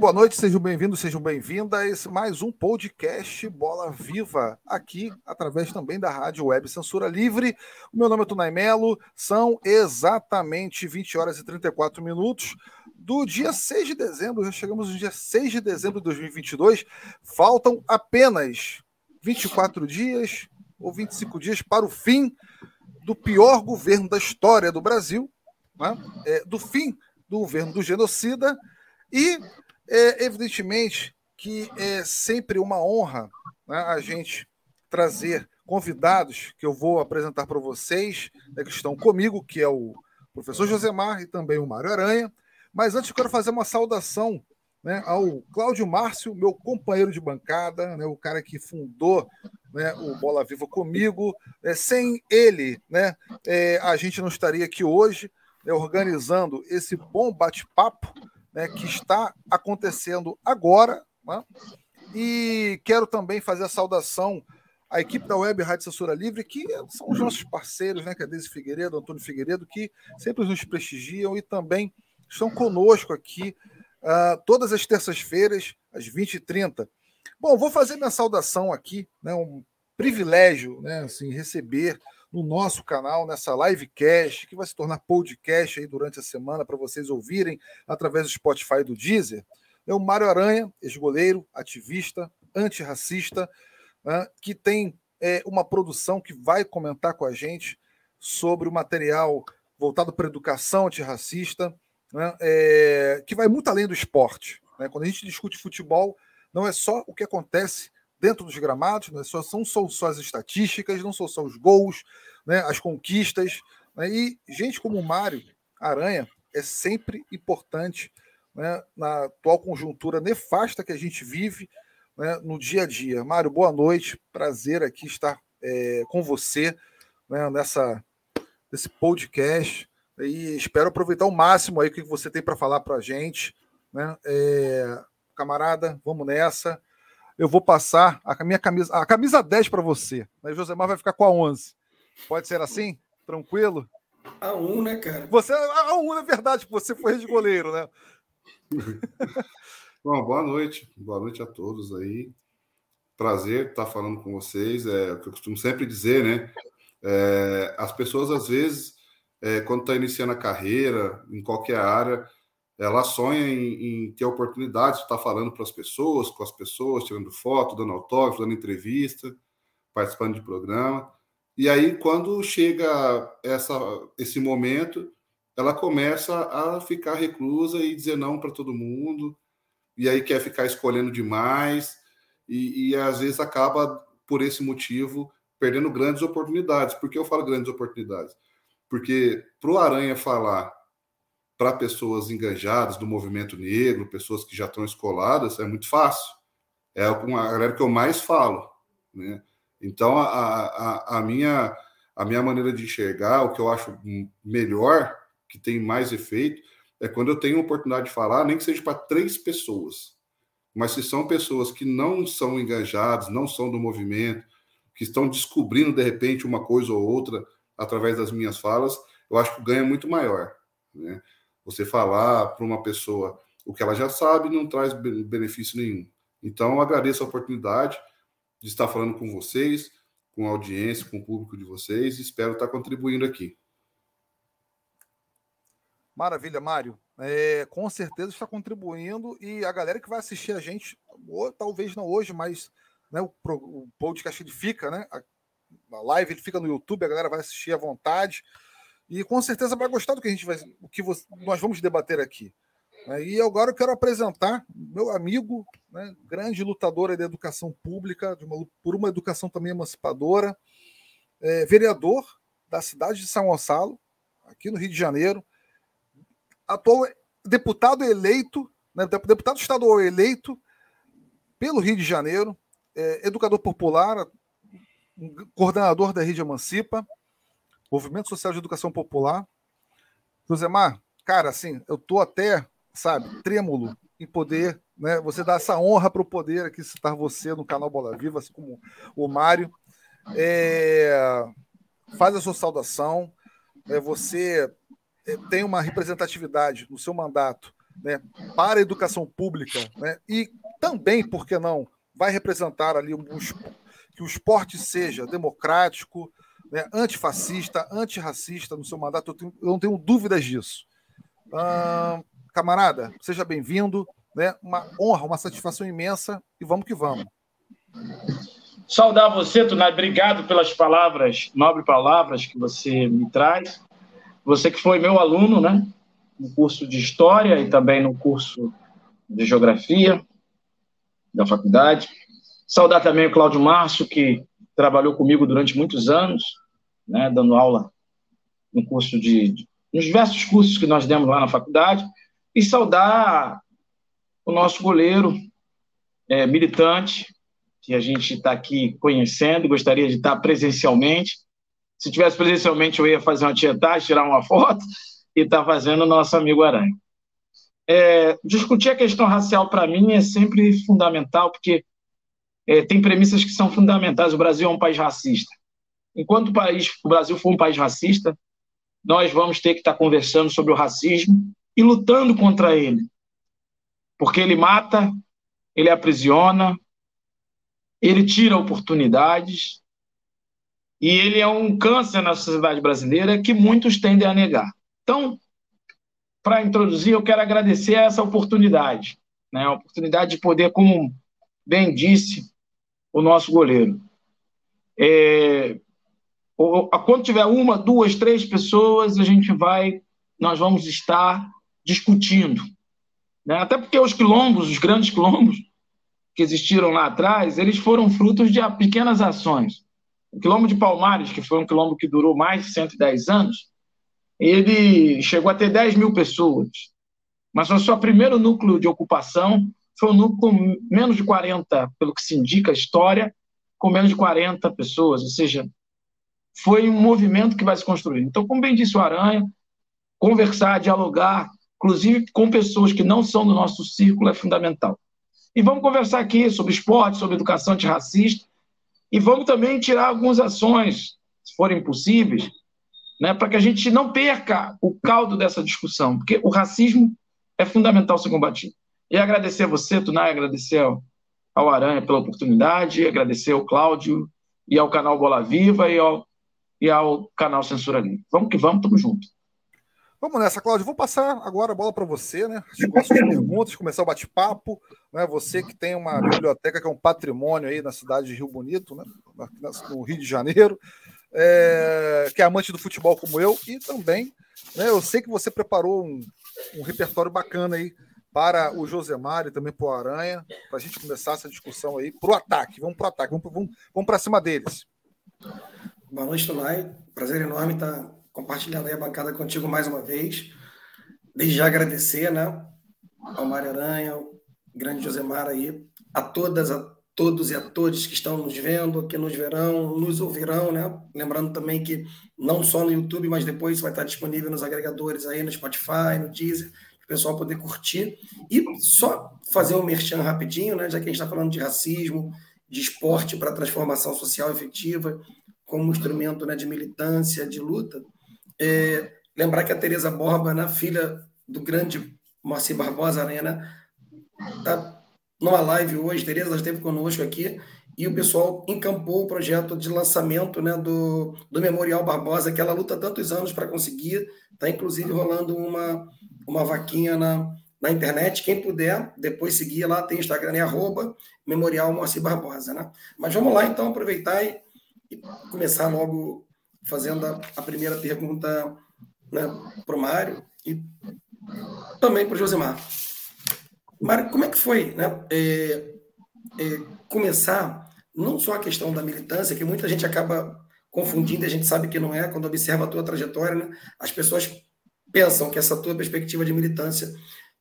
boa noite, sejam bem-vindos, sejam bem-vindas mais um podcast Bola Viva, aqui através também da Rádio Web Censura Livre. O meu nome é Tunay Melo, são exatamente 20 horas e 34 minutos do dia 6 de dezembro, já chegamos no dia 6 de dezembro de 2022, faltam apenas 24 dias ou 25 dias para o fim do pior governo da história do Brasil, né? é, do fim do governo do genocida e, é, evidentemente, que é sempre uma honra né, a gente trazer convidados que eu vou apresentar para vocês, né, que estão comigo, que é o professor Josemar e também o Mário Aranha. Mas antes eu quero fazer uma saudação né, ao Cláudio Márcio, meu companheiro de bancada, né, o cara que fundou né, o Bola Viva comigo. É, sem ele, né, é, a gente não estaria aqui hoje né, organizando esse bom bate-papo né, que está acontecendo agora. Né? E quero também fazer a saudação à equipe da Web Rádio Censura Livre, que são os nossos parceiros, né, que é Deise Figueiredo, Antônio Figueiredo, que sempre nos prestigiam e também estão conosco aqui uh, todas as terças-feiras, às 20h30. Bom, vou fazer minha saudação aqui, né, um privilégio né, assim, receber no nosso canal, nessa livecast, que vai se tornar podcast aí durante a semana para vocês ouvirem através do Spotify e do Deezer. É o Mário Aranha, ex-goleiro, ativista, antirracista, que tem é, uma produção que vai comentar com a gente sobre o material voltado para a educação antirracista, é, que vai muito além do esporte. Né? Quando a gente discute futebol, não é só o que acontece dentro dos gramados, né? só, são só, as estatísticas, não são só os gols, né? as conquistas. Né? E gente como o Mário Aranha é sempre importante né? na atual conjuntura nefasta que a gente vive né? no dia a dia. Mário, boa noite, prazer aqui estar é, com você né? nessa nesse podcast e espero aproveitar o máximo aí o que você tem para falar para a gente, né? É, camarada, vamos nessa eu vou passar a minha camisa, a camisa 10 para você. Né? Josemar vai ficar com a 11. Pode ser assim? Tranquilo? A 1, né, cara? Você, a 1 é verdade, você foi de goleiro, né? Bom, boa noite. Boa noite a todos aí. Prazer estar falando com vocês. É o que eu costumo sempre dizer, né? É, as pessoas, às vezes, é, quando está iniciando a carreira, em qualquer área, ela sonha em, em ter oportunidade de estar falando para as pessoas, com as pessoas, tirando foto, dando autógrafo, dando entrevista, participando de programa. E aí, quando chega essa, esse momento, ela começa a ficar reclusa e dizer não para todo mundo, e aí quer ficar escolhendo demais, e, e às vezes acaba, por esse motivo, perdendo grandes oportunidades. Por que eu falo grandes oportunidades? Porque para o Aranha falar para pessoas engajadas do movimento negro, pessoas que já estão escoladas, é muito fácil. É a galera que eu mais falo. Né? Então, a, a, a, minha, a minha maneira de enxergar, o que eu acho melhor, que tem mais efeito, é quando eu tenho a oportunidade de falar, nem que seja para três pessoas. Mas se são pessoas que não são engajadas, não são do movimento, que estão descobrindo de repente uma coisa ou outra através das minhas falas, eu acho que o ganho é muito maior. Né? Você falar para uma pessoa o que ela já sabe não traz benefício nenhum. Então, agradeço a oportunidade de estar falando com vocês, com a audiência, com o público de vocês espero estar contribuindo aqui. Maravilha, Mário. É, com certeza está contribuindo e a galera que vai assistir a gente, ou, talvez não hoje, mas né, o, o podcast ele fica, né? A, a live ele fica no YouTube, a galera vai assistir à vontade e com certeza vai gostar do que a gente vai, o que você, nós vamos debater aqui. Né? E agora eu quero apresentar meu amigo, né, grande lutador da educação pública, uma, por uma educação também emancipadora, é, vereador da cidade de São Gonçalo, aqui no Rio de Janeiro, atual deputado eleito, né, deputado estadual eleito pelo Rio de Janeiro, é, educador popular, coordenador da Rede Emancipa, Movimento Social de Educação Popular. Josemar, cara, assim, eu tô até, sabe, trêmulo em poder, né? Você dá essa honra para o poder aqui citar você no canal Bola Viva, assim como o Mário. É, faz a sua saudação. É, você é, tem uma representatividade no seu mandato né, para a educação pública, né, e também, por que não, vai representar ali um, que o esporte seja democrático, né, antifascista, antirracista no seu mandato, eu, tenho, eu não tenho dúvidas disso. Ah, camarada, seja bem-vindo, né, uma honra, uma satisfação imensa e vamos que vamos. Saudar você, Tunai, obrigado pelas palavras, nobres palavras que você me traz. Você que foi meu aluno, né, no curso de História e também no curso de Geografia da faculdade. Saudar também o Cláudio Márcio, que trabalhou comigo durante muitos anos, né, dando aula no curso de, de, nos diversos cursos que nós demos lá na faculdade, e saudar o nosso goleiro é, militante, que a gente está aqui conhecendo, gostaria de estar presencialmente. Se tivesse presencialmente, eu ia fazer uma tietagem, tirar uma foto, e estar tá fazendo o nosso amigo Aranha. É, discutir a questão racial, para mim, é sempre fundamental, porque é, tem premissas que são fundamentais. O Brasil é um país racista. Enquanto o, país, o Brasil for um país racista, nós vamos ter que estar conversando sobre o racismo e lutando contra ele. Porque ele mata, ele aprisiona, ele tira oportunidades e ele é um câncer na sociedade brasileira que muitos tendem a negar. Então, para introduzir, eu quero agradecer essa oportunidade, né? a oportunidade de poder, como bem disse, o nosso goleiro. É, quando tiver uma, duas, três pessoas, a gente vai, nós vamos estar discutindo. Né? Até porque os quilombos, os grandes quilombos que existiram lá atrás, eles foram frutos de pequenas ações. O quilombo de Palmares, que foi um quilombo que durou mais de 110 anos, ele chegou a ter 10 mil pessoas. Mas o seu primeiro núcleo de ocupação foi um núcleo com menos de 40, pelo que se indica a história, com menos de 40 pessoas, ou seja, foi um movimento que vai se construir. Então, como bem disse o Aranha, conversar, dialogar, inclusive com pessoas que não são do nosso círculo, é fundamental. E vamos conversar aqui sobre esporte, sobre educação antirracista, e vamos também tirar algumas ações, se forem possíveis, né, para que a gente não perca o caldo dessa discussão, porque o racismo é fundamental ser combatido. E agradecer a você, Tunai, agradecer ao Aranha pela oportunidade, agradecer ao Cláudio e ao canal Bola Viva e ao, e ao canal Censura Livre. Vamos que vamos, tamo junto. Vamos nessa, Cláudio. Vou passar agora a bola para você, né? Chegou as suas perguntas, começar o bate-papo. Né? Você que tem uma biblioteca que é um patrimônio aí na cidade de Rio Bonito, né? no Rio de Janeiro, é... que é amante do futebol como eu, e também, né? Eu sei que você preparou um, um repertório bacana aí para o Josemar e também para o Aranha, para a gente começar essa discussão aí para o ataque. Vamos para o ataque, vamos, vamos, vamos para cima deles. Boa noite, Tunai. Prazer enorme estar compartilhando a bancada contigo mais uma vez. Desde já agradecer, né, ao Mário Aranha, ao grande Josemar aí, a todas, a todos e a todos que estão nos vendo, que nos verão, nos ouvirão, né? Lembrando também que não só no YouTube, mas depois vai estar disponível nos agregadores aí, no Spotify, no Deezer, pessoal poder curtir. E só fazer um merchan rapidinho, né, já que a gente está falando de racismo, de esporte para transformação social efetiva, como instrumento né, de militância, de luta. É, lembrar que a Tereza Borba, né, filha do grande Moacir Barbosa Arena, está numa live hoje. Tereza esteve conosco aqui e o pessoal encampou o projeto de lançamento né, do, do Memorial Barbosa, que ela luta tantos anos para conseguir. Está, inclusive, rolando uma, uma vaquinha na, na internet. Quem puder, depois seguir lá, tem Instagram, é arroba Memorial Moacir Barbosa. Né? Mas vamos lá, então, aproveitar e, e começar logo fazendo a, a primeira pergunta né, para o Mário e também para o Josimar. Mário, como é que foi né, é, é, começar não só a questão da militância, que muita gente acaba confundindo, a gente sabe que não é, quando observa a tua trajetória, né, as pessoas pensam que essa tua perspectiva de militância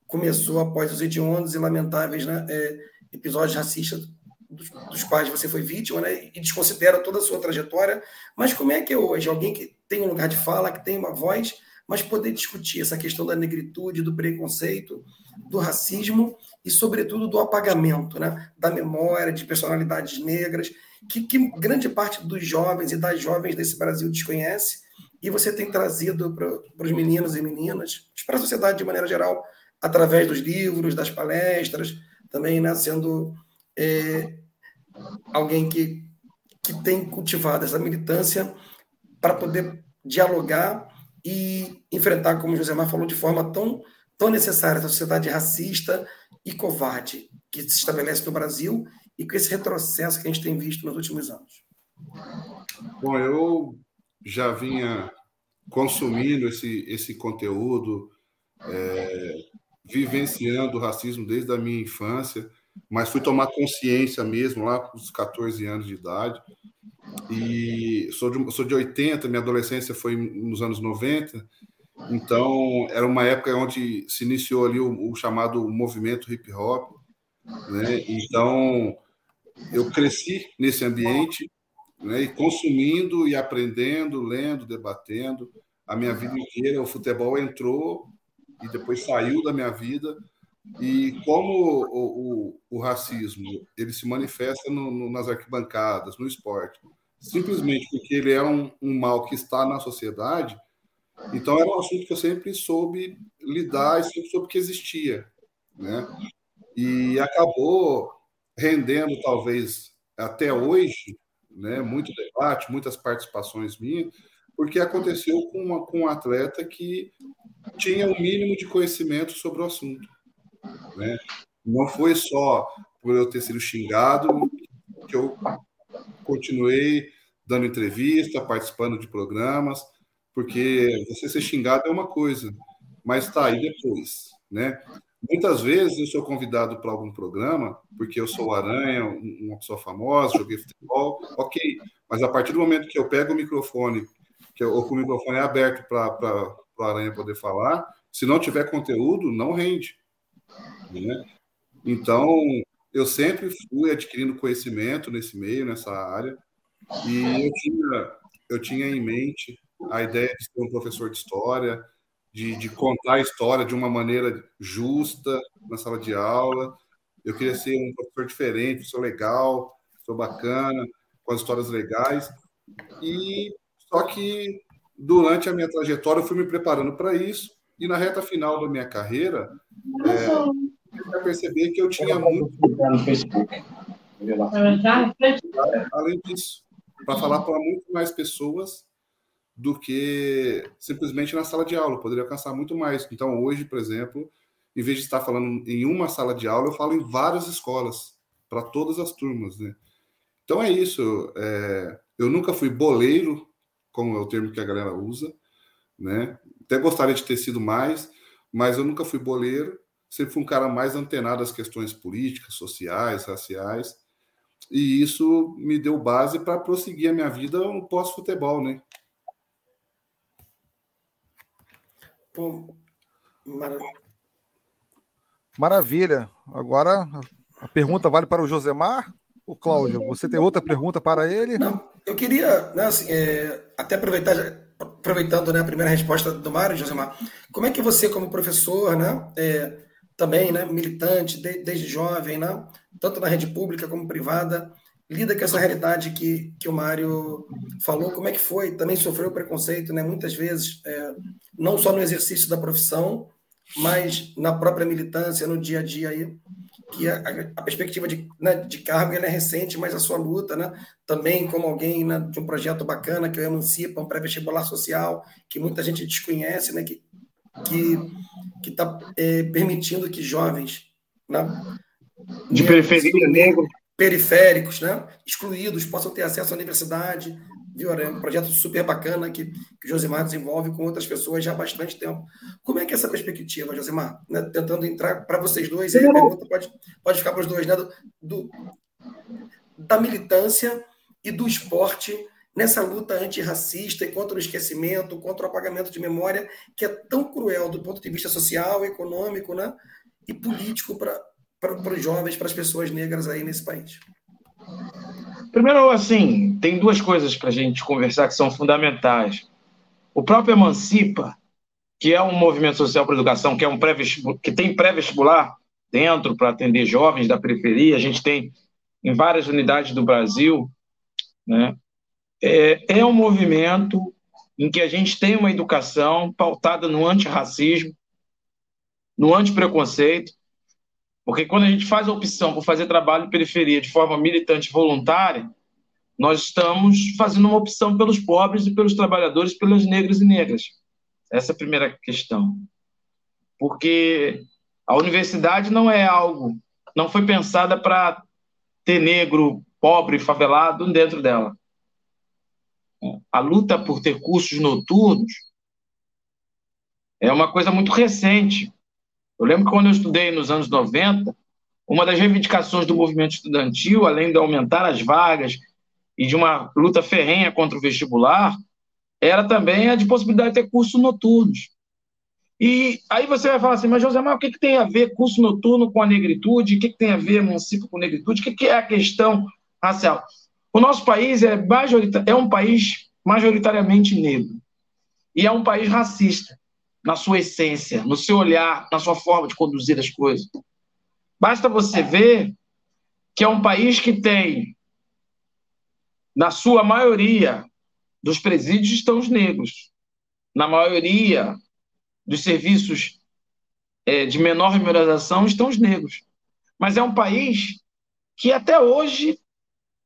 começou após os hediondos e lamentáveis né, é, episódios racistas dos, dos, quais você foi vítima, né, e desconsidera toda a sua trajetória. Mas como é que hoje alguém que tem um lugar de fala, que tem uma voz, mas poder discutir essa questão da negritude, do preconceito, do racismo e, sobretudo, do apagamento né, da memória de personalidades negras, que, que grande parte dos jovens e das jovens desse Brasil desconhece e você tem trazido para os meninos e meninas, para a sociedade de maneira geral, através dos livros, das palestras, também né, sendo é, alguém que, que tem cultivado essa militância para poder dialogar e enfrentar, como o José Mar falou, de forma tão, tão necessária essa sociedade racista e covarde que se estabelece no Brasil e com esse retrocesso que a gente tem visto nos últimos anos. Bom, eu já vinha consumindo esse, esse conteúdo, é, vivenciando o racismo desde a minha infância, mas fui tomar consciência mesmo lá com os 14 anos de idade. E sou de, sou de 80, minha adolescência foi nos anos 90, então era uma época onde se iniciou ali o, o chamado movimento hip hop. Né? Então eu cresci nesse ambiente né? e consumindo e aprendendo, lendo, debatendo. A minha vida inteira, o futebol entrou e depois saiu da minha vida. E como o, o, o racismo ele se manifesta no, no, nas arquibancadas, no esporte, simplesmente porque ele é um, um, mal que está na sociedade, então era um assunto que eu sempre soube lidar e sempre soube que existia. Né? E acabou rendendo, talvez, até hoje, né, muito debate, muitas participações minhas, porque aconteceu com, uma, com um atleta que tinha o um mínimo de conhecimento sobre o assunto. Né? Não foi só por eu ter sido xingado que eu continuei dando entrevista, participando de programas, porque você ser xingado é uma coisa, mas está aí depois, né? Muitas vezes eu sou convidado para algum programa, porque eu sou Aranha, uma pessoa famosa, joguei futebol, ok. Mas a partir do momento que eu pego o microfone, que eu, ou que o microfone é aberto para o Aranha poder falar, se não tiver conteúdo, não rende. Né? Então, eu sempre fui adquirindo conhecimento nesse meio, nessa área, e eu tinha, eu tinha em mente a ideia de ser um professor de história, de, de contar a história de uma maneira justa na sala de aula. Eu queria ser um professor diferente, sou legal, sou bacana, com as histórias legais. E só que durante a minha trajetória eu fui me preparando para isso e na reta final da minha carreira é, eu perceber que eu tinha muito além disso para falar para muito mais pessoas do que simplesmente na sala de aula, poderia alcançar muito mais. Então, hoje, por exemplo, em vez de estar falando em uma sala de aula, eu falo em várias escolas, para todas as turmas, né? Então é isso. É... eu nunca fui boleiro, como é o termo que a galera usa, né? Até gostaria de ter sido mais, mas eu nunca fui boleiro. Sempre fui um cara mais antenado às questões políticas, sociais, raciais. E isso me deu base para prosseguir a minha vida no pós-futebol, né? Pô, Maravilha. Agora a pergunta vale para o Josemar. O Cláudio, você tem outra pergunta para ele? Não, eu queria, né, assim, é, até aproveitar, aproveitando né, a primeira resposta do Mário, Josemar, como é que você, como professor, né, é, também né, militante, de, desde jovem, né, tanto na rede pública como privada, lida com essa realidade que, que o Mário falou, como é que foi? Também sofreu preconceito, né? Muitas vezes, é, não só no exercício da profissão, mas na própria militância, no dia a dia aí, que a, a perspectiva de, né, de cargo é recente, mas a sua luta, né? Também como alguém né, de um projeto bacana que é o Emancipa, um pré-vestibular social, que muita gente desconhece, né? Que que está é, permitindo que jovens né, de periferia negro periféricos, né, excluídos, possam ter acesso à universidade. Viu? É um projeto super bacana que, que o Josimar desenvolve com outras pessoas já há bastante tempo. Como é que é essa perspectiva, Josimar? Né, tentando entrar para vocês dois, e a pergunta pode, pode ficar para os dois, né, do, do, da militância e do esporte nessa luta antirracista e contra o esquecimento, contra o apagamento de memória, que é tão cruel do ponto de vista social, econômico né, e político para para os jovens, para as pessoas negras aí nesse país? Primeiro, assim, tem duas coisas para a gente conversar que são fundamentais. O próprio Emancipa, que é um movimento social para educação, que é um pré que tem pré-vestibular dentro para atender jovens da periferia, a gente tem em várias unidades do Brasil, né? É, é um movimento em que a gente tem uma educação pautada no antirracismo, no antipreconceito, porque quando a gente faz a opção por fazer trabalho em periferia de forma militante voluntária, nós estamos fazendo uma opção pelos pobres e pelos trabalhadores, pelas negras e negras. Essa é a primeira questão. Porque a universidade não é algo, não foi pensada para ter negro, pobre, favelado dentro dela. A luta por ter cursos noturnos é uma coisa muito recente. Eu lembro que quando eu estudei nos anos 90, uma das reivindicações do movimento estudantil, além de aumentar as vagas e de uma luta ferrenha contra o vestibular, era também a de possibilidade de ter cursos noturnos. E aí você vai falar assim, mas José, mas o que, que tem a ver curso noturno com a negritude? O que, que tem a ver município com negritude? O que, que é a questão racial? O nosso país é, é um país majoritariamente negro. E é um país racista, na sua essência, no seu olhar, na sua forma de conduzir as coisas. Basta você ver que é um país que tem, na sua maioria, dos presídios estão os negros. Na maioria dos serviços é, de menor remuneração estão os negros. Mas é um país que até hoje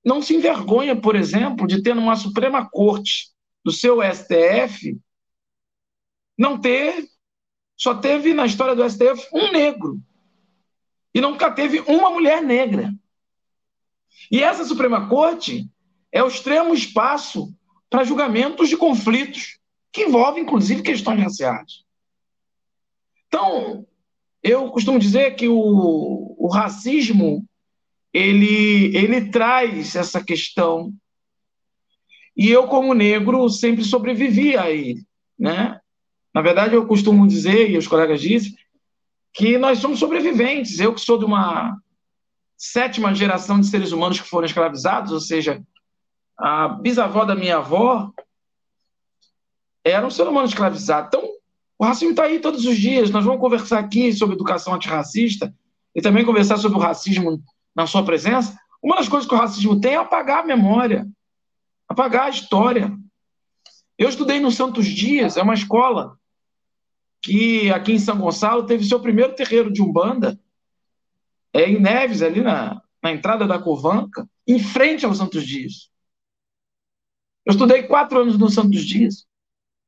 não se envergonha, por exemplo, de ter numa Suprema Corte do seu STF não ter, só teve na história do STF um negro. E nunca teve uma mulher negra. E essa Suprema Corte é o extremo espaço para julgamentos de conflitos que envolvem, inclusive, questões raciais. Então, eu costumo dizer que o, o racismo ele, ele traz essa questão. E eu, como negro, sempre sobrevivi a ele. Né? Na verdade, eu costumo dizer, e os colegas dizem, que nós somos sobreviventes. Eu que sou de uma sétima geração de seres humanos que foram escravizados, ou seja, a bisavó da minha avó era um ser humano escravizado. Então, o racismo está aí todos os dias. Nós vamos conversar aqui sobre educação antirracista e também conversar sobre o racismo na sua presença. Uma das coisas que o racismo tem é apagar a memória, apagar a história. Eu estudei no Santos Dias, é uma escola que aqui em São Gonçalo teve seu primeiro terreiro de Umbanda, é em Neves, ali na, na entrada da Covanca, em frente ao Santos Dias. Eu estudei quatro anos no Santos Dias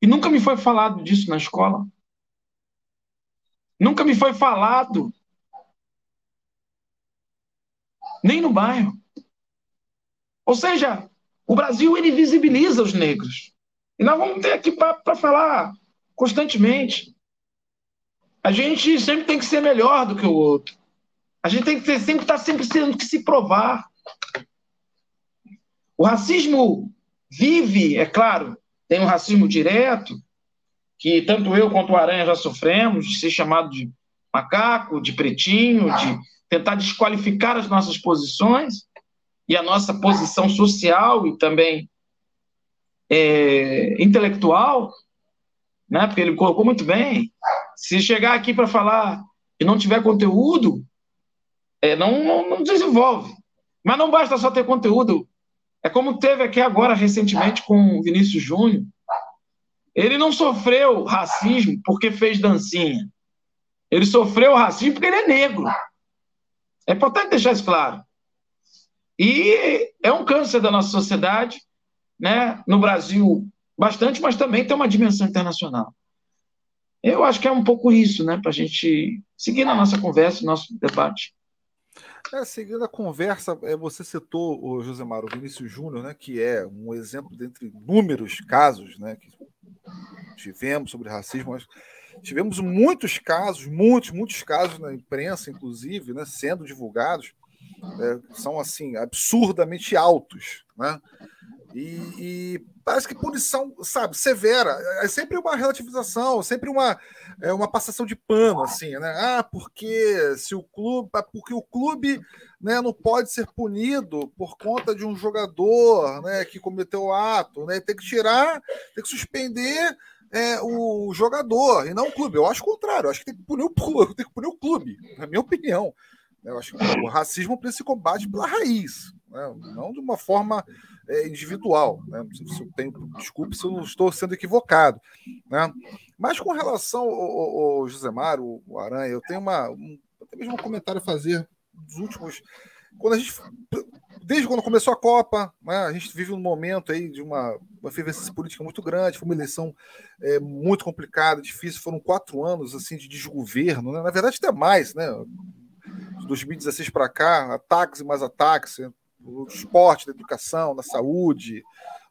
e nunca me foi falado disso na escola. Nunca me foi falado. Nem no bairro. Ou seja, o Brasil ele visibiliza os negros. E nós vamos ter aqui para falar constantemente. A gente sempre tem que ser melhor do que o outro. A gente tem que ter, sempre estar tá sempre tendo que se provar. O racismo vive, é claro, tem um racismo direto, que tanto eu quanto o Aranha já sofremos, de ser chamado de macaco, de pretinho, de tentar desqualificar as nossas posições e a nossa posição social e também é, intelectual, né? porque ele colocou muito bem. Se chegar aqui para falar e não tiver conteúdo, é, não, não, não desenvolve. Mas não basta só ter conteúdo, é como teve aqui agora recentemente com o Vinícius Júnior. Ele não sofreu racismo porque fez dancinha. Ele sofreu racismo porque ele é negro. É importante deixar isso claro. E é um câncer da nossa sociedade, né? No Brasil, bastante, mas também tem uma dimensão internacional. Eu acho que é um pouco isso, né? Para a gente seguir na nossa conversa, no nosso debate. É, seguindo a conversa, é, você citou o Josemar, Vinícius Júnior, né, que é um exemplo dentre inúmeros casos né, que tivemos sobre racismo. Mas tivemos muitos casos, muitos, muitos casos na imprensa, inclusive, né, sendo divulgados, é, são assim absurdamente altos, né? E, e, parece que punição, sabe, severa. É sempre uma relativização, sempre uma, é uma passação de pano, assim, né? Ah, porque se o clube, ah, porque o clube né, não pode ser punido por conta de um jogador né, que cometeu o ato, né? Tem que tirar, tem que suspender é, o jogador e não o clube. Eu acho o contrário, eu acho que tem que punir o clube, tem que punir o clube, na minha opinião. Eu acho que o racismo precisa se combate pela raiz, né? não de uma forma é, individual. Né? Se eu tenho, desculpe se eu não estou sendo equivocado. Né? Mas com relação ao, ao, ao o, o Aranha, eu tenho uma, um, até mesmo um comentário a fazer dos últimos. Quando a gente. Desde quando começou a Copa, né, a gente vive um momento aí de uma, uma efervescência política muito grande, foi uma eleição é, muito complicada, difícil, foram quatro anos assim de desgoverno, né? na verdade até mais, né? De 2016 para cá, ataques e mais ataques, no esporte, na educação, na saúde,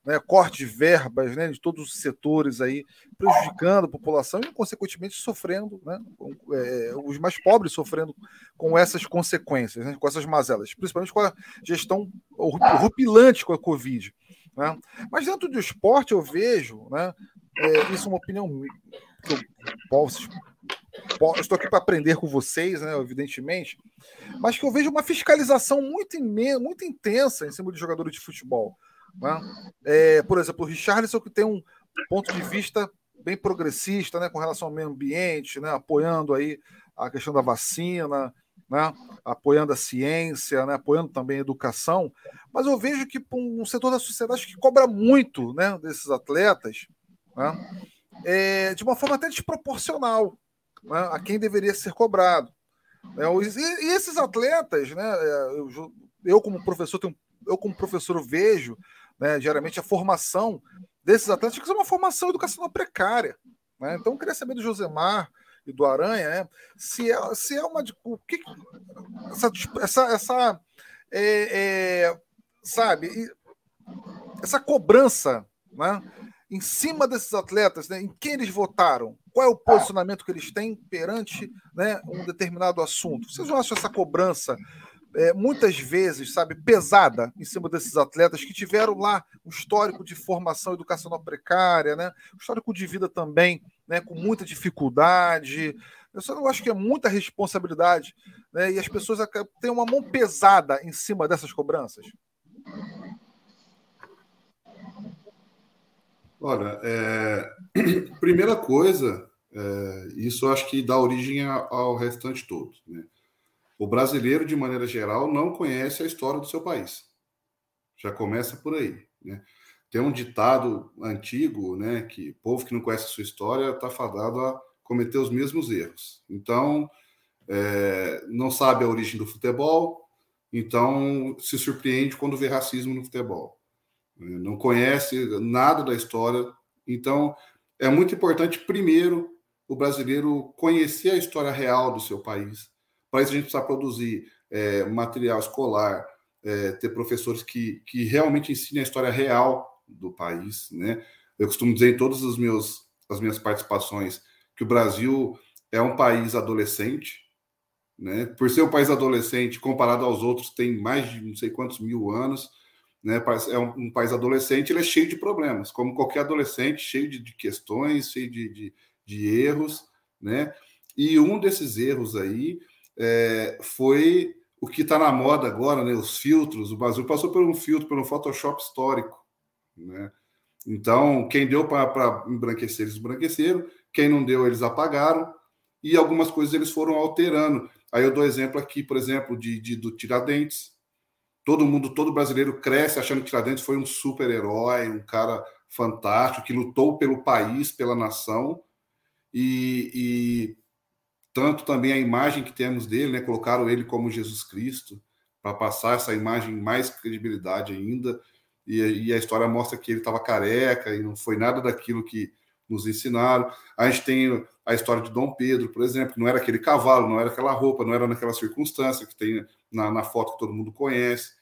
né, corte de verbas né, de todos os setores aí, prejudicando a população e, consequentemente, sofrendo, né, é, os mais pobres sofrendo com essas consequências, né, com essas mazelas, principalmente com a gestão rupilante com a Covid. Né? Mas dentro do esporte eu vejo, né, é, isso é uma opinião que eu posso, estou aqui para aprender com vocês, né, evidentemente, mas que eu vejo uma fiscalização muito, muito intensa em cima de jogadores de futebol. Né? É, por exemplo, o Richarlison, que tem um ponto de vista bem progressista né, com relação ao meio ambiente, né, apoiando aí a questão da vacina, né, apoiando a ciência, né, apoiando também a educação, mas eu vejo que um setor da sociedade que cobra muito né, desses atletas, né, é, de uma forma até desproporcional né, a quem deveria ser cobrado. Né, e, e esses atletas, né, é, eu, eu como professor tenho, eu como professor vejo né, diariamente a formação desses atletas, que é uma formação educacional precária. Né? Então, eu queria saber do Josemar e do Aranha né, se, é, se é uma. O que, essa. essa, essa é, é, sabe, essa cobrança né, em cima desses atletas, né, em quem eles votaram, qual é o posicionamento que eles têm perante né, um determinado assunto. Vocês não acham essa cobrança é, muitas vezes, sabe, pesada em cima desses atletas que tiveram lá um histórico de formação educacional precária, né? Um histórico de vida também, né, com muita dificuldade. Eu só não acho que é muita responsabilidade, né? E as pessoas têm uma mão pesada em cima dessas cobranças. Olha, é... primeira coisa, é... isso acho que dá origem ao restante todo, né? O brasileiro, de maneira geral, não conhece a história do seu país. Já começa por aí. Né? Tem um ditado antigo, né, que povo que não conhece a sua história está fadado a cometer os mesmos erros. Então, é, não sabe a origem do futebol, então se surpreende quando vê racismo no futebol. Não conhece nada da história. Então, é muito importante, primeiro, o brasileiro conhecer a história real do seu país, para isso, a gente precisa produzir é, material escolar, é, ter professores que, que realmente ensinem a história real do país. Né? Eu costumo dizer em todas as, meus, as minhas participações que o Brasil é um país adolescente, né? Por ser um país adolescente, comparado aos outros, tem mais de não sei quantos mil anos, né? É um, um país adolescente, ele é cheio de problemas, como qualquer adolescente, cheio de, de questões, cheio de, de, de, erros, né? E um desses erros aí é, foi o que está na moda agora, né? Os filtros. O Brasil passou por um filtro, por um Photoshop histórico, né? Então, quem deu para embranquecer, eles embranqueceram. Quem não deu, eles apagaram. E algumas coisas eles foram alterando. Aí eu dou exemplo aqui, por exemplo, de, de do Tiradentes. Todo mundo, todo brasileiro cresce achando que Tiradentes foi um super-herói, um cara fantástico, que lutou pelo país, pela nação. E, e tanto também a imagem que temos dele, né? Colocaram ele como Jesus Cristo para passar essa imagem mais credibilidade ainda. E, e a história mostra que ele estava careca e não foi nada daquilo que nos ensinaram. A gente tem a história de Dom Pedro, por exemplo, não era aquele cavalo, não era aquela roupa, não era naquela circunstância que tem na, na foto que todo mundo conhece.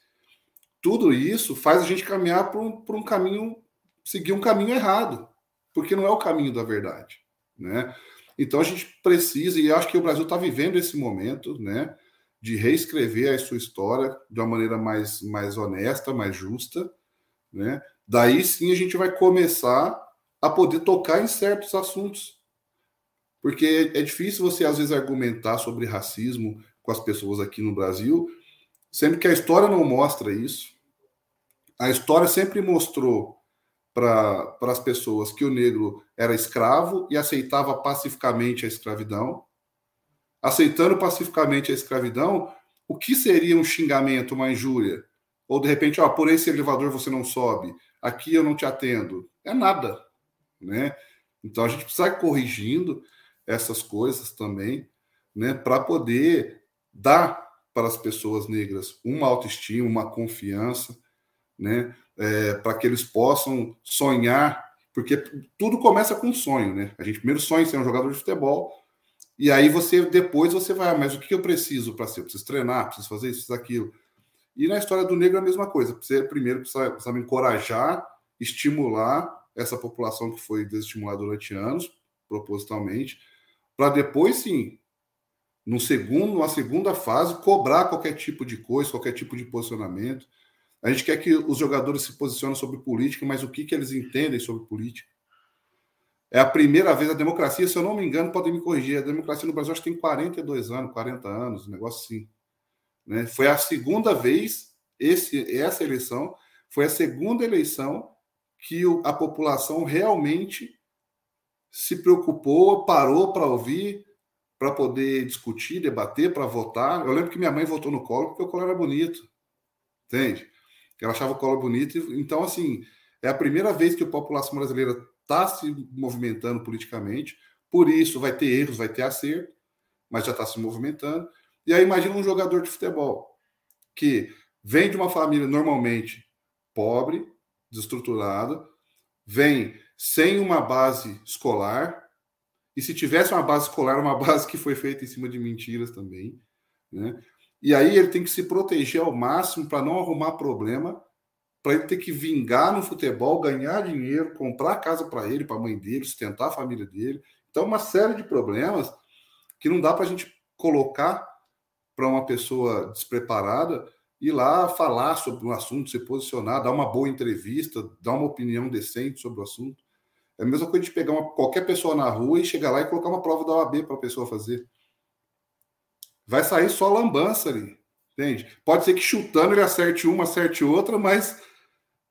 Tudo isso faz a gente caminhar por um, um caminho, seguir um caminho errado, porque não é o caminho da verdade, né? Então a gente precisa, e acho que o Brasil está vivendo esse momento, né, de reescrever a sua história de uma maneira mais, mais honesta, mais justa, né? Daí sim a gente vai começar a poder tocar em certos assuntos. Porque é difícil você, às vezes, argumentar sobre racismo com as pessoas aqui no Brasil, sendo que a história não mostra isso. A história sempre mostrou para as pessoas que o negro era escravo e aceitava pacificamente a escravidão. Aceitando pacificamente a escravidão, o que seria um xingamento, uma injúria? Ou de repente, ó, por esse elevador você não sobe, aqui eu não te atendo. É nada, né? Então a gente precisa ir corrigindo essas coisas também, né, para poder dar para as pessoas negras uma autoestima, uma confiança, né, é, para que eles possam sonhar, porque tudo começa com um sonho, né? A gente primeiro sonha em ser um jogador de futebol, e aí você depois você vai, ah, mas o que eu preciso para ser? Eu preciso treinar, preciso fazer isso, aquilo. E na história do negro é a mesma coisa. Você primeiro precisa, precisa encorajar, estimular essa população que foi desestimulada durante anos, propositalmente, para depois sim, no segundo, uma segunda fase, cobrar qualquer tipo de coisa, qualquer tipo de posicionamento. A gente quer que os jogadores se posicionem sobre política, mas o que, que eles entendem sobre política? É a primeira vez a democracia, se eu não me engano, podem me corrigir, a democracia no Brasil acho que tem 42 anos, 40 anos, um negócio assim. Né? Foi a segunda vez, esse, essa eleição, foi a segunda eleição que a população realmente se preocupou, parou para ouvir, para poder discutir, debater, para votar. Eu lembro que minha mãe votou no colo porque o colo era bonito, entende? Ela achava o colo bonito. Então, assim, é a primeira vez que a população brasileira está se movimentando politicamente. Por isso, vai ter erros, vai ter acerto, mas já está se movimentando. E aí, imagina um jogador de futebol que vem de uma família normalmente pobre, desestruturada, vem sem uma base escolar, e se tivesse uma base escolar, uma base que foi feita em cima de mentiras também, né? E aí ele tem que se proteger ao máximo para não arrumar problema para ele ter que vingar no futebol, ganhar dinheiro, comprar casa para ele, para a mãe dele, sustentar a família dele. Então, uma série de problemas que não dá para a gente colocar para uma pessoa despreparada ir lá falar sobre um assunto, se posicionar, dar uma boa entrevista, dar uma opinião decente sobre o assunto. É a mesma coisa de pegar uma, qualquer pessoa na rua e chegar lá e colocar uma prova da OAB para a pessoa fazer. Vai sair só lambança ali, entende? Pode ser que chutando ele acerte uma, acerte outra, mas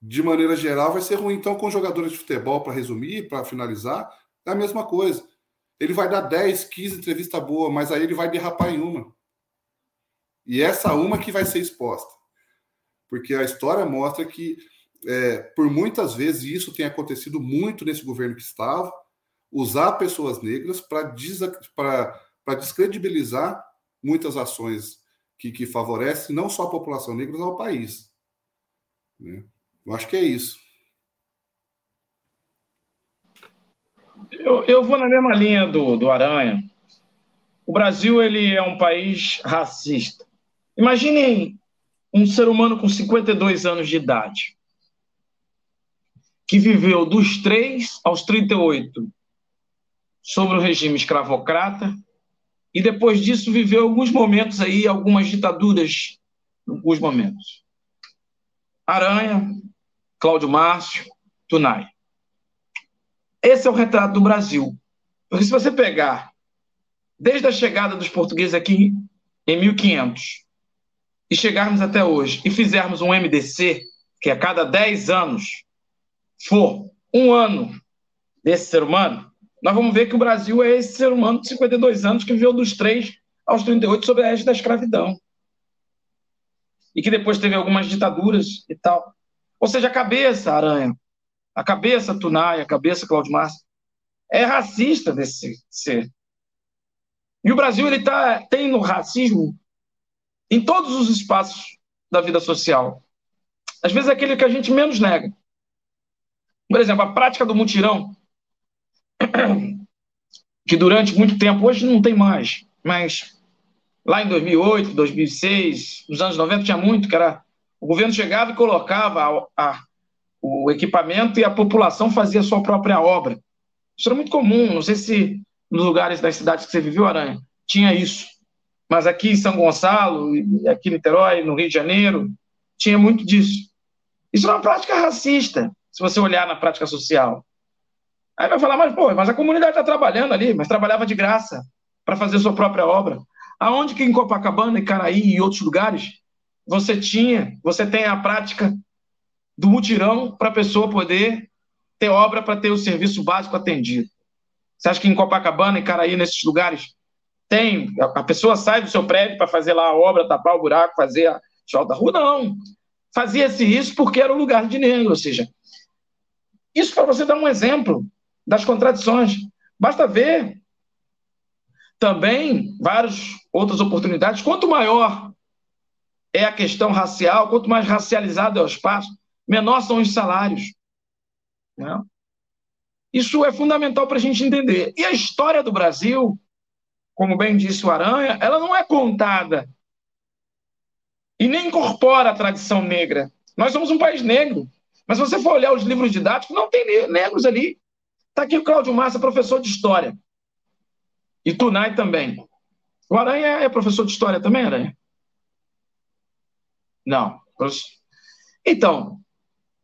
de maneira geral, vai ser ruim. Então, com jogadores de futebol, para resumir, para finalizar, é a mesma coisa. Ele vai dar 10, 15 entrevista boa, mas aí ele vai derrapar em uma. E essa uma que vai ser exposta. Porque a história mostra que, é, por muitas vezes, isso tem acontecido muito nesse governo que estava, usar pessoas negras para descredibilizar muitas ações que, que favorecem não só a população negra, mas ao país. Né? Eu acho que é isso. Eu, eu vou na mesma linha do, do Aranha. O Brasil ele é um país racista. Imaginem um ser humano com 52 anos de idade, que viveu dos 3 aos 38 sobre o regime escravocrata, e depois disso viveu alguns momentos aí, algumas ditaduras, alguns momentos. Aranha, Cláudio Márcio, Tunai. Esse é o retrato do Brasil. Porque se você pegar desde a chegada dos portugueses aqui em 1500 e chegarmos até hoje e fizermos um MDC, que a cada 10 anos for um ano desse ser humano, nós vamos ver que o Brasil é esse ser humano de 52 anos que viveu dos 3 aos 38 sob a égide da escravidão. E que depois teve algumas ditaduras e tal. Ou seja, a cabeça, Aranha, a cabeça Tunai, a cabeça Claudio Márcio, é racista desse ser. E o Brasil ele tá, tem no racismo em todos os espaços da vida social. Às vezes é aquele que a gente menos nega. Por exemplo, a prática do mutirão, que durante muito tempo, hoje não tem mais, mas lá em 2008, 2006, nos anos 90 tinha muito, que era o governo chegava e colocava a, a, o equipamento e a população fazia a sua própria obra. Isso era muito comum, não sei se nos lugares das cidades que você viveu, Aranha, tinha isso. Mas aqui em São Gonçalo, aqui em Niterói, no Rio de Janeiro, tinha muito disso. Isso é uma prática racista, se você olhar na prática social. Aí vai falar, mas, pô, mas a comunidade está trabalhando ali, mas trabalhava de graça para fazer sua própria obra. Aonde que em Copacabana, em Caraí e outros lugares você tinha, você tem a prática do mutirão para a pessoa poder ter obra para ter o serviço básico atendido. Você acha que em Copacabana, em Caraí, nesses lugares, tem, a pessoa sai do seu prédio para fazer lá a obra, tapar o buraco, fazer a da rua? Não. fazia-se isso porque era o lugar de negro, ou seja, isso para você dar um exemplo das contradições. Basta ver também várias outras oportunidades. Quanto maior é a questão racial, quanto mais racializado é o espaço, menor são os salários. Né? Isso é fundamental para a gente entender. E a história do Brasil, como bem disse o Aranha, ela não é contada e nem incorpora a tradição negra. Nós somos um país negro. Mas se você for olhar os livros didáticos, não tem negros ali. Está aqui o Cláudio Massa, professor de História. E Tunai também. O Aranha é professor de História também, Aranha? Não. Então,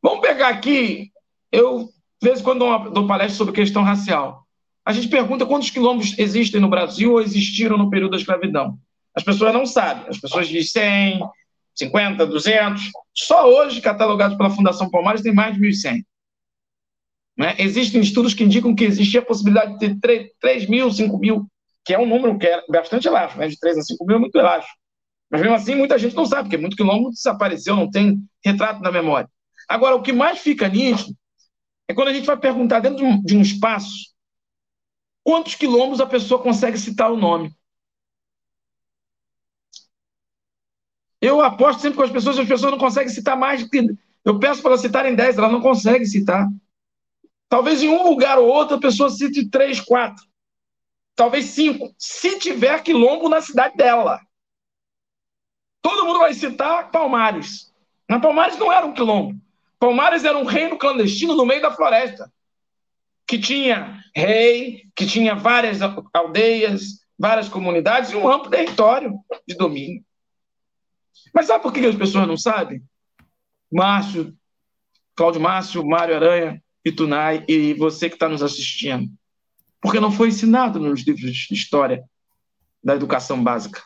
vamos pegar aqui. Eu, de vez em quando, dou, dou palestra sobre questão racial. A gente pergunta quantos quilombos existem no Brasil ou existiram no período da escravidão. As pessoas não sabem. As pessoas dizem 100, 50, 200. Só hoje, catalogados pela Fundação Palmares, tem mais de 1.100. Né? Existem estudos que indicam que existia a possibilidade de ter 3, 3 mil, 5 mil, que é um número que é bastante elástico, né? de 3 a 5 mil é muito elástico. Mas mesmo assim, muita gente não sabe, porque muito quilômetro desapareceu, não tem retrato na memória. Agora, o que mais fica nisso é quando a gente vai perguntar dentro de um espaço quantos quilômetros a pessoa consegue citar o nome. Eu aposto sempre com as pessoas, as pessoas não conseguem citar mais. Eu peço para elas citarem 10, elas não conseguem citar. Talvez em um lugar ou outro a pessoa cite 3, 4. Talvez 5. Se tiver quilombo na cidade dela. Todo mundo vai citar Palmares. Mas Palmares não era um quilombo. Palmares era um reino clandestino no meio da floresta. Que tinha rei, que tinha várias aldeias, várias comunidades e um amplo território de domínio. Mas sabe por que as pessoas não sabem? Márcio, Cláudio Márcio, Mário Aranha, Tunai e você que está nos assistindo. Porque não foi ensinado nos livros de história da educação básica.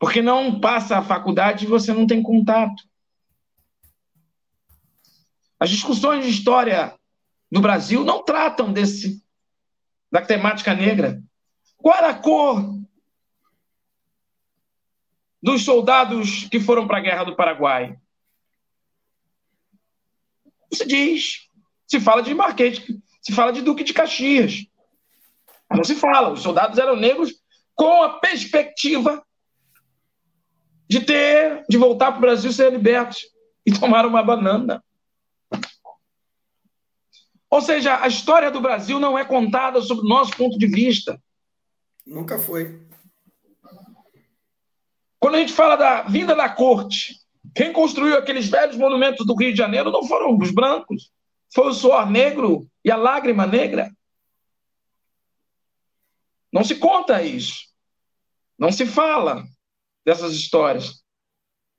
Porque não passa a faculdade e você não tem contato. As discussões de história do Brasil não tratam desse da temática negra. Qual era a cor dos soldados que foram para a Guerra do Paraguai? Se diz, se fala de Marquete, se fala de Duque de Caxias. Não se fala, os soldados eram negros com a perspectiva de ter, de voltar para o Brasil ser libertos e tomaram uma banana. Ou seja, a história do Brasil não é contada sob o nosso ponto de vista. Nunca foi. Quando a gente fala da vinda da corte, quem construiu aqueles velhos monumentos do Rio de Janeiro não foram os brancos, foi o suor negro e a lágrima negra. Não se conta isso. Não se fala dessas histórias.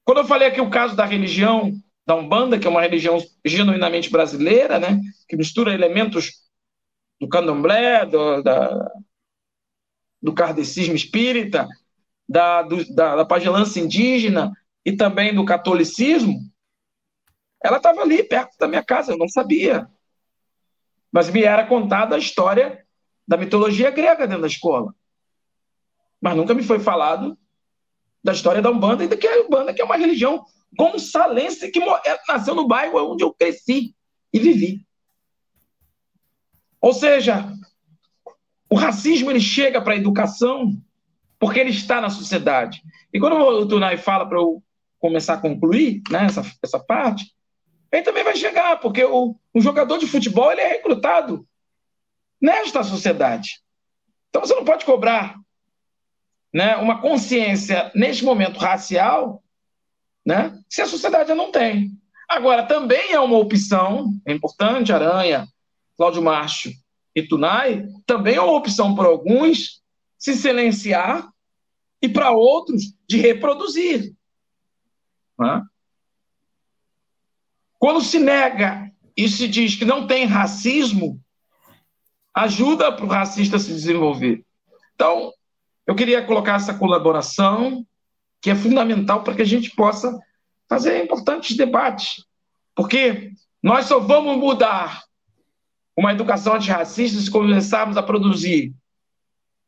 Quando eu falei aqui o caso da religião da Umbanda, que é uma religião genuinamente brasileira, né, que mistura elementos do candomblé, do, da, do kardecismo espírita, da, do, da, da pagelança indígena e também do catolicismo, ela estava ali, perto da minha casa, eu não sabia. Mas me era contada a história da mitologia grega dentro da escola. Mas nunca me foi falado da história da Umbanda e da que a Umbanda, que é uma religião gonçalense que é, nasceu no bairro onde eu cresci e vivi. Ou seja, o racismo ele chega para a educação porque ele está na sociedade. E quando o Tunai fala para eu começar a concluir né, essa, essa parte, ele também vai chegar, porque o, o jogador de futebol ele é recrutado nesta sociedade. Então você não pode cobrar né, uma consciência, neste momento, racial, né, se a sociedade não tem. Agora, também é uma opção, é importante, Aranha, Cláudio Márcio e Tunai, também é uma opção para alguns se silenciar e para outros de reproduzir. Né? Quando se nega e se diz que não tem racismo, ajuda para o racista se desenvolver. Então, eu queria colocar essa colaboração, que é fundamental para que a gente possa fazer importantes debates. Porque nós só vamos mudar uma educação antirracista se começarmos a produzir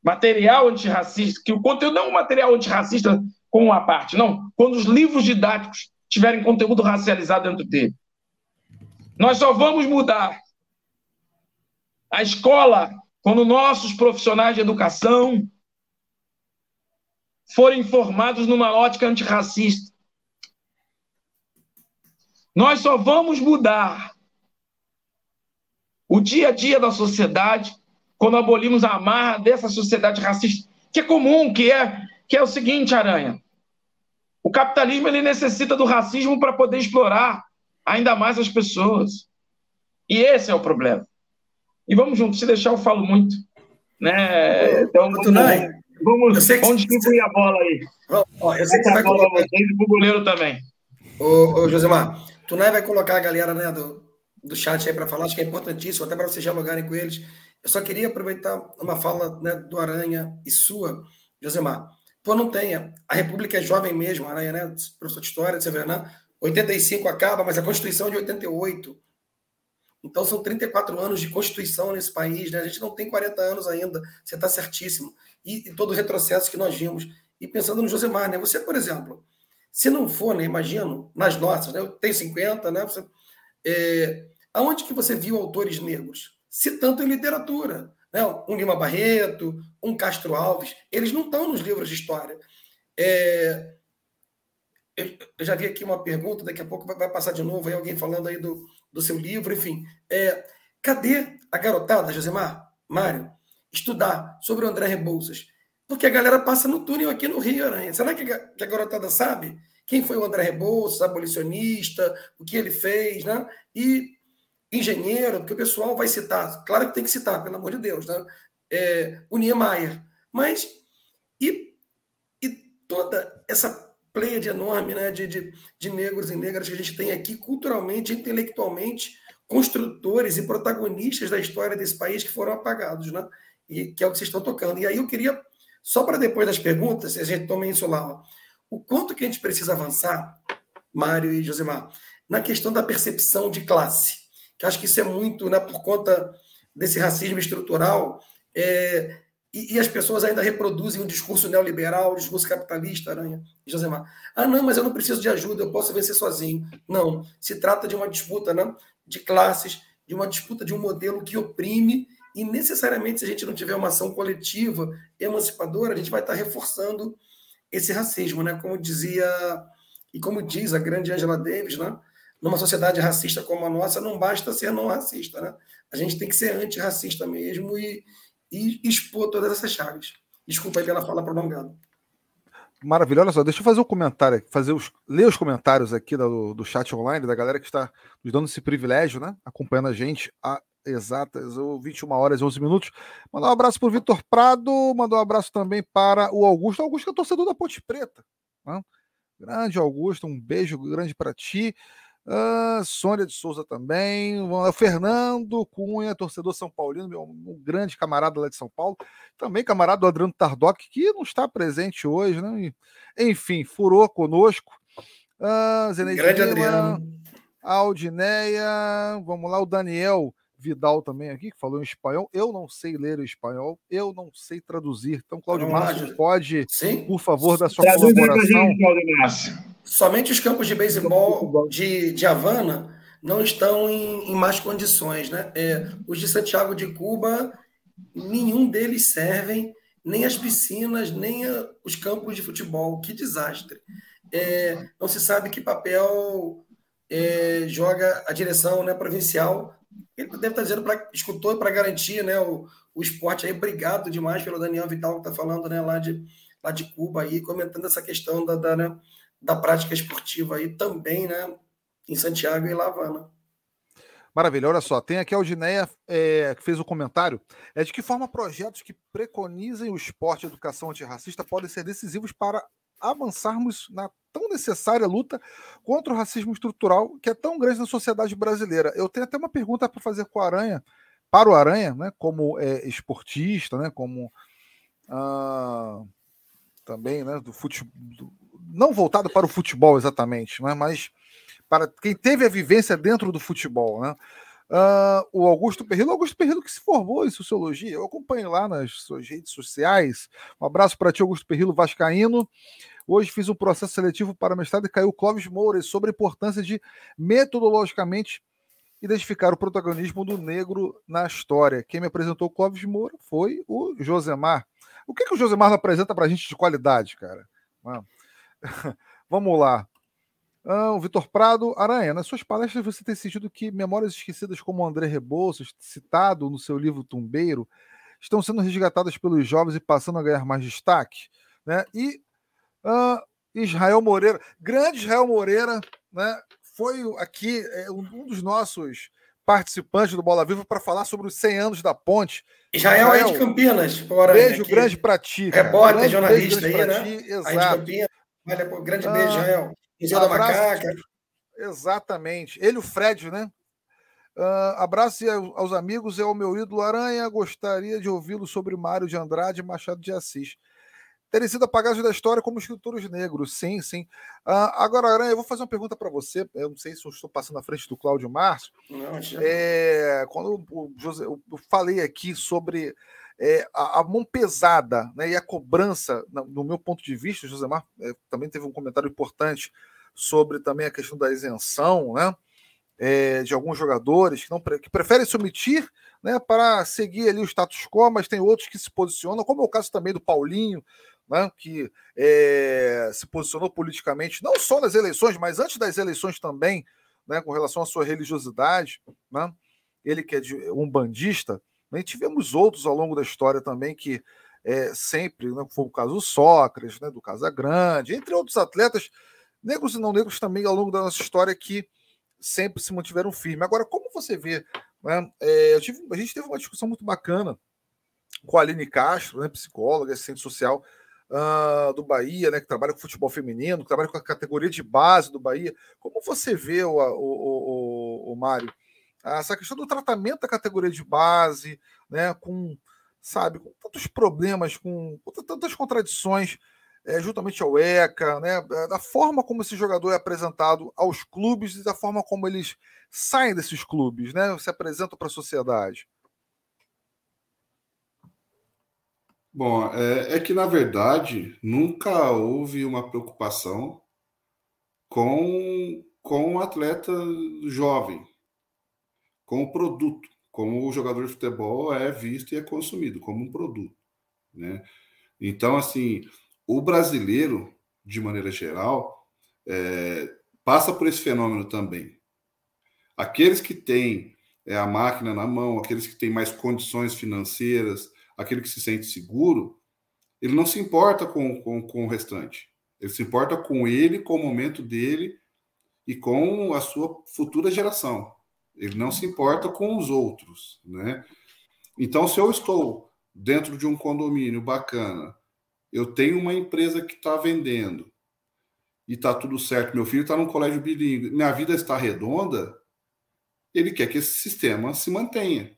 material antirracista, que o conteúdo não é um material antirracista como uma parte, não. Quando os livros didáticos tiverem conteúdo racializado dentro dele. Nós só vamos mudar a escola quando nossos profissionais de educação forem formados numa ótica antirracista. Nós só vamos mudar o dia a dia da sociedade quando abolimos a amarra dessa sociedade racista, que é comum, que é, que é o seguinte, Aranha. O capitalismo ele necessita do racismo para poder explorar ainda mais as pessoas. E esse é o problema. E vamos juntos, se deixar eu falo muito. Né? Então, vamos, vamos, eu sei que vamos distribuir a bola aí. Ó, eu sei que você vai colocar... o goleiro também. Ô, ô Josemar, Tunai vai colocar a galera né, do, do chat aí para falar, acho que é importantíssimo, até para vocês dialogarem com eles. Eu só queria aproveitar uma fala né, do Aranha e sua, Josemar. Pô, não tenha. A República é jovem mesmo, Aranha, né? Professor de História, né? 85 acaba, mas a Constituição é de 88. Então são 34 anos de Constituição nesse país, né? A gente não tem 40 anos ainda, você está certíssimo. E, e, todo o retrocesso que nós vimos. E pensando no Josemar, né? Você, por exemplo, se não for, né? Imagino, nas nossas, né? Eu tenho 50, né? Você, é, aonde que você viu autores negros? Citando em literatura. Né? Um Lima Barreto, um Castro Alves, eles não estão nos livros de história. É, eu já vi aqui uma pergunta, daqui a pouco vai passar de novo aí alguém falando aí do, do seu livro, enfim. É, cadê a garotada, Josemar, Mário, estudar sobre o André Rebouças? Porque a galera passa no túnel aqui no Rio Aranha. Será que a, garotada sabe quem foi o André Rebouças, abolicionista, o que ele fez, né? E engenheiro, porque o pessoal vai citar, claro que tem que citar, pelo amor de Deus, né? É, o Niemeyer. Mas, e, e toda essa de enorme né, de, de, de negros e negras que a gente tem aqui, culturalmente, intelectualmente, construtores e protagonistas da história desse país que foram apagados, né? E que é o que vocês estão tocando. E aí eu queria, só para depois das perguntas, a gente toma isso lá, ó, o quanto que a gente precisa avançar, Mário e Josemar, na questão da percepção de classe, que acho que isso é muito, né, por conta desse racismo estrutural, é, e, e, as pessoas ainda reproduzem um discurso neoliberal, um discurso capitalista, Aranha e Josemar. Ah, não, mas eu não preciso de ajuda, eu posso vencer sozinho. Não, se trata de uma disputa né, de classes, de uma disputa de um modelo que oprime, e necessariamente, se a gente não tiver uma ação coletiva, emancipadora, a gente vai estar reforçando esse racismo, né? Como dizia, e como diz a grande Angela Davis, né? Numa sociedade racista como a nossa, não basta ser não racista, né? A gente tem que ser antirracista mesmo e, e expor todas essas chaves. Desculpa aí pela fala prolongada. Maravilha, olha só, deixa eu fazer um comentário, fazer os, ler os comentários aqui do, do chat online, da galera que está nos dando esse privilégio, né? Acompanhando a gente a exatas 21 horas e 11 minutos. Mandar um abraço para o Vitor Prado, mandar um abraço também para o Augusto. Augusto que é torcedor da Ponte Preta. Né? Grande Augusto, um beijo grande para ti. Uh, Sônia de Souza também, o Fernando Cunha, torcedor São Paulino, meu um grande camarada lá de São Paulo, também camarada do Adriano Tardoc, que não está presente hoje, né? Enfim, furou conosco. Uh, Zeneide grande Lima, Adriano. Aldineia, vamos lá, o Daniel Vidal também aqui, que falou em espanhol. Eu não sei ler o espanhol, eu não sei traduzir. Então, Cláudio Márcio, pode, Sim? por favor, da sua Traduz colaboração. Somente os campos de beisebol de, de Havana não estão em, em más condições. Né? É, os de Santiago de Cuba, nenhum deles servem, nem as piscinas, nem a, os campos de futebol. Que desastre. É, não se sabe que papel é, joga a direção né, provincial ele deve estar dizendo para escutou para garantir né, o, o esporte aí. Obrigado demais pelo Daniel Vital que está falando né, lá, de, lá de Cuba aí, comentando essa questão da, da, né, da prática esportiva aí também, né? Em Santiago e La Havana. Maravilha, olha só, tem aqui a Aldineia é, que fez o um comentário. É de que forma projetos que preconizem o esporte e a educação antirracista podem ser decisivos para avançarmos na tão necessária luta contra o racismo estrutural que é tão grande na sociedade brasileira. Eu tenho até uma pergunta para fazer com o Aranha, para o Aranha, né, como é, esportista, né, como ah, também né, do futebol, não voltado para o futebol exatamente, né, mas para quem teve a vivência dentro do futebol, né? Uh, o Augusto Perrilo, Augusto Perrilo que se formou em sociologia, eu acompanho lá nas suas redes sociais. Um abraço para ti, Augusto Perrilo Vascaíno. Hoje fiz um processo seletivo para mestrado e caiu Clóvis Moura sobre a importância de metodologicamente identificar o protagonismo do negro na história. Quem me apresentou Clóvis Moura foi o Josemar. O que, que o Josemar apresenta para a gente de qualidade, cara? Vamos lá. Ah, o Vitor Prado, Aranha, nas suas palestras você tem sentido que memórias esquecidas como André Rebouças, citado no seu livro Tumbeiro, estão sendo resgatadas pelos jovens e passando a ganhar mais destaque? Né? E uh, Israel Moreira, grande Israel Moreira, né, foi aqui é, um dos nossos participantes do Bola Viva para falar sobre os 100 anos da ponte. Israel, Israel é de Campinas. Fora, beijo aqui. grande para ti. Repórter, jornalista aí, né? Ti, exato. Olha, grande ah, beijo, Israel. Museu da Macaca. Exatamente. Ele, o Fred, né? Uh, abraço aos amigos e ao meu ídolo Aranha. Gostaria de ouvi-lo sobre Mário de Andrade e Machado de Assis. Terem sido apagados da história como escritores negros, sim, sim. Uh, agora, Aranha, eu vou fazer uma pergunta para você. Eu não sei se eu estou passando na frente do Cláudio Márcio. Não, é, quando o José, eu falei aqui sobre é, a, a, mão pesada né, e a cobrança, no meu ponto de vista, Josemar é, também teve um comentário importante sobre também a questão da isenção né, é, de alguns jogadores que, não, que preferem se omitir né, para seguir ali o status quo, mas tem outros que se posicionam, como é o caso também do Paulinho, né, que é, se posicionou politicamente, não só nas eleições, mas antes das eleições também, né, com relação à sua religiosidade. Né, ele que é de, um bandista, né? Tivemos outros ao longo da história também que é, sempre, né, foi o caso do Sócrates, né, do Casagrande, entre outros atletas, negros e não negros também ao longo da nossa história que sempre se mantiveram firmes. Agora, como você vê, né, é, tive, a gente teve uma discussão muito bacana com a Aline Castro, né, psicóloga, assistente social uh, do Bahia, né, que trabalha com futebol feminino, que trabalha com a categoria de base do Bahia. Como você vê, o, o, o, o Mário, essa questão do tratamento da categoria de base, né, com, sabe, com tantos problemas, com, tantas contradições, é, juntamente ao ECA, né, da forma como esse jogador é apresentado aos clubes e da forma como eles saem desses clubes, né, se apresentam para a sociedade. Bom, é, é, que na verdade nunca houve uma preocupação com, com o atleta jovem, como produto, como o jogador de futebol é visto e é consumido como um produto, né? Então, assim, o brasileiro, de maneira geral, é, passa por esse fenômeno também. Aqueles que têm é, a máquina na mão, aqueles que têm mais condições financeiras, aquele que se sente seguro, ele não se importa com, com, com o restante. Ele se importa com ele, com o momento dele e com a sua futura geração. Ele não se importa com os outros, né? Então, se eu estou dentro de um condomínio bacana, eu tenho uma empresa que está vendendo e está tudo certo, meu filho está num colégio bilíngue, minha vida está redonda, ele quer que esse sistema se mantenha.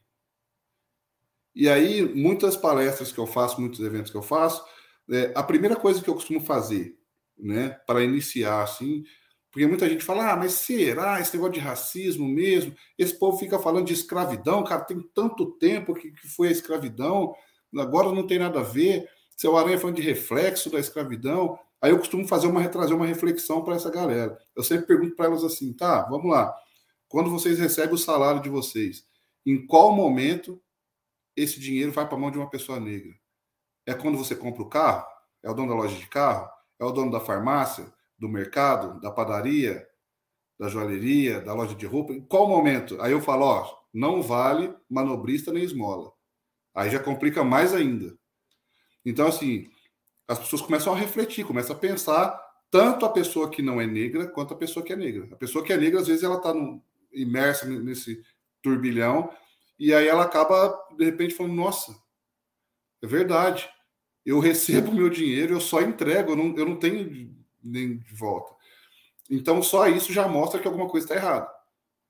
E aí, muitas palestras que eu faço, muitos eventos que eu faço, é, a primeira coisa que eu costumo fazer, né, para iniciar assim, porque muita gente fala, ah, mas será esse negócio de racismo mesmo? Esse povo fica falando de escravidão, cara, tem tanto tempo que, que foi a escravidão, agora não tem nada a ver. Seu Aranha falando de reflexo da escravidão. Aí eu costumo fazer uma, trazer uma reflexão para essa galera. Eu sempre pergunto para elas assim, tá, vamos lá. Quando vocês recebem o salário de vocês, em qual momento esse dinheiro vai para a mão de uma pessoa negra? É quando você compra o carro? É o dono da loja de carro? É o dono da farmácia? Do mercado, da padaria, da joalheria, da loja de roupa, em qual momento? Aí eu falo, ó, não vale manobrista nem esmola. Aí já complica mais ainda. Então, assim, as pessoas começam a refletir, começam a pensar tanto a pessoa que não é negra quanto a pessoa que é negra. A pessoa que é negra, às vezes, ela está imersa nesse turbilhão e aí ela acaba, de repente, falando: Nossa, é verdade. Eu recebo meu dinheiro, eu só entrego, eu não, eu não tenho nem de volta. Então, só isso já mostra que alguma coisa está errada.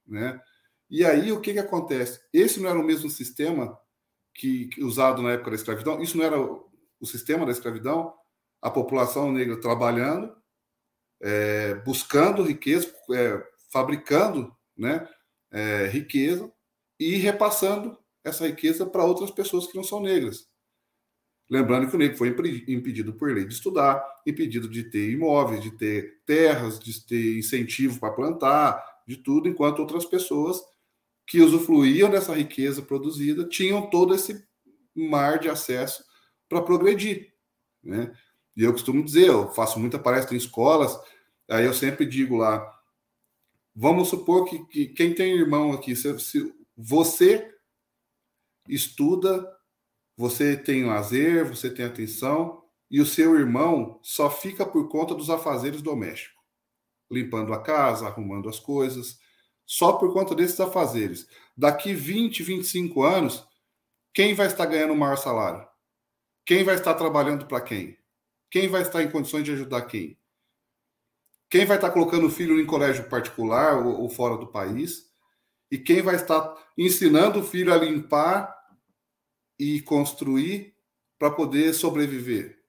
Né? E aí, o que, que acontece? Esse não era o mesmo sistema que, que, usado na época da escravidão? Isso não era o, o sistema da escravidão? A população negra trabalhando, é, buscando riqueza, é, fabricando né, é, riqueza e repassando essa riqueza para outras pessoas que não são negras. Lembrando que o negro foi impedido por lei de estudar, impedido de ter imóveis, de ter terras, de ter incentivo para plantar, de tudo, enquanto outras pessoas que usufruíam dessa riqueza produzida tinham todo esse mar de acesso para progredir. Né? E eu costumo dizer, eu faço muita palestra em escolas, aí eu sempre digo lá, vamos supor que, que quem tem irmão aqui, se, se você estuda, você tem lazer, você tem atenção, e o seu irmão só fica por conta dos afazeres domésticos, limpando a casa, arrumando as coisas, só por conta desses afazeres. Daqui 20, 25 anos, quem vai estar ganhando o maior salário? Quem vai estar trabalhando para quem? Quem vai estar em condições de ajudar quem? Quem vai estar colocando o filho em colégio particular ou, ou fora do país? E quem vai estar ensinando o filho a limpar e construir para poder sobreviver?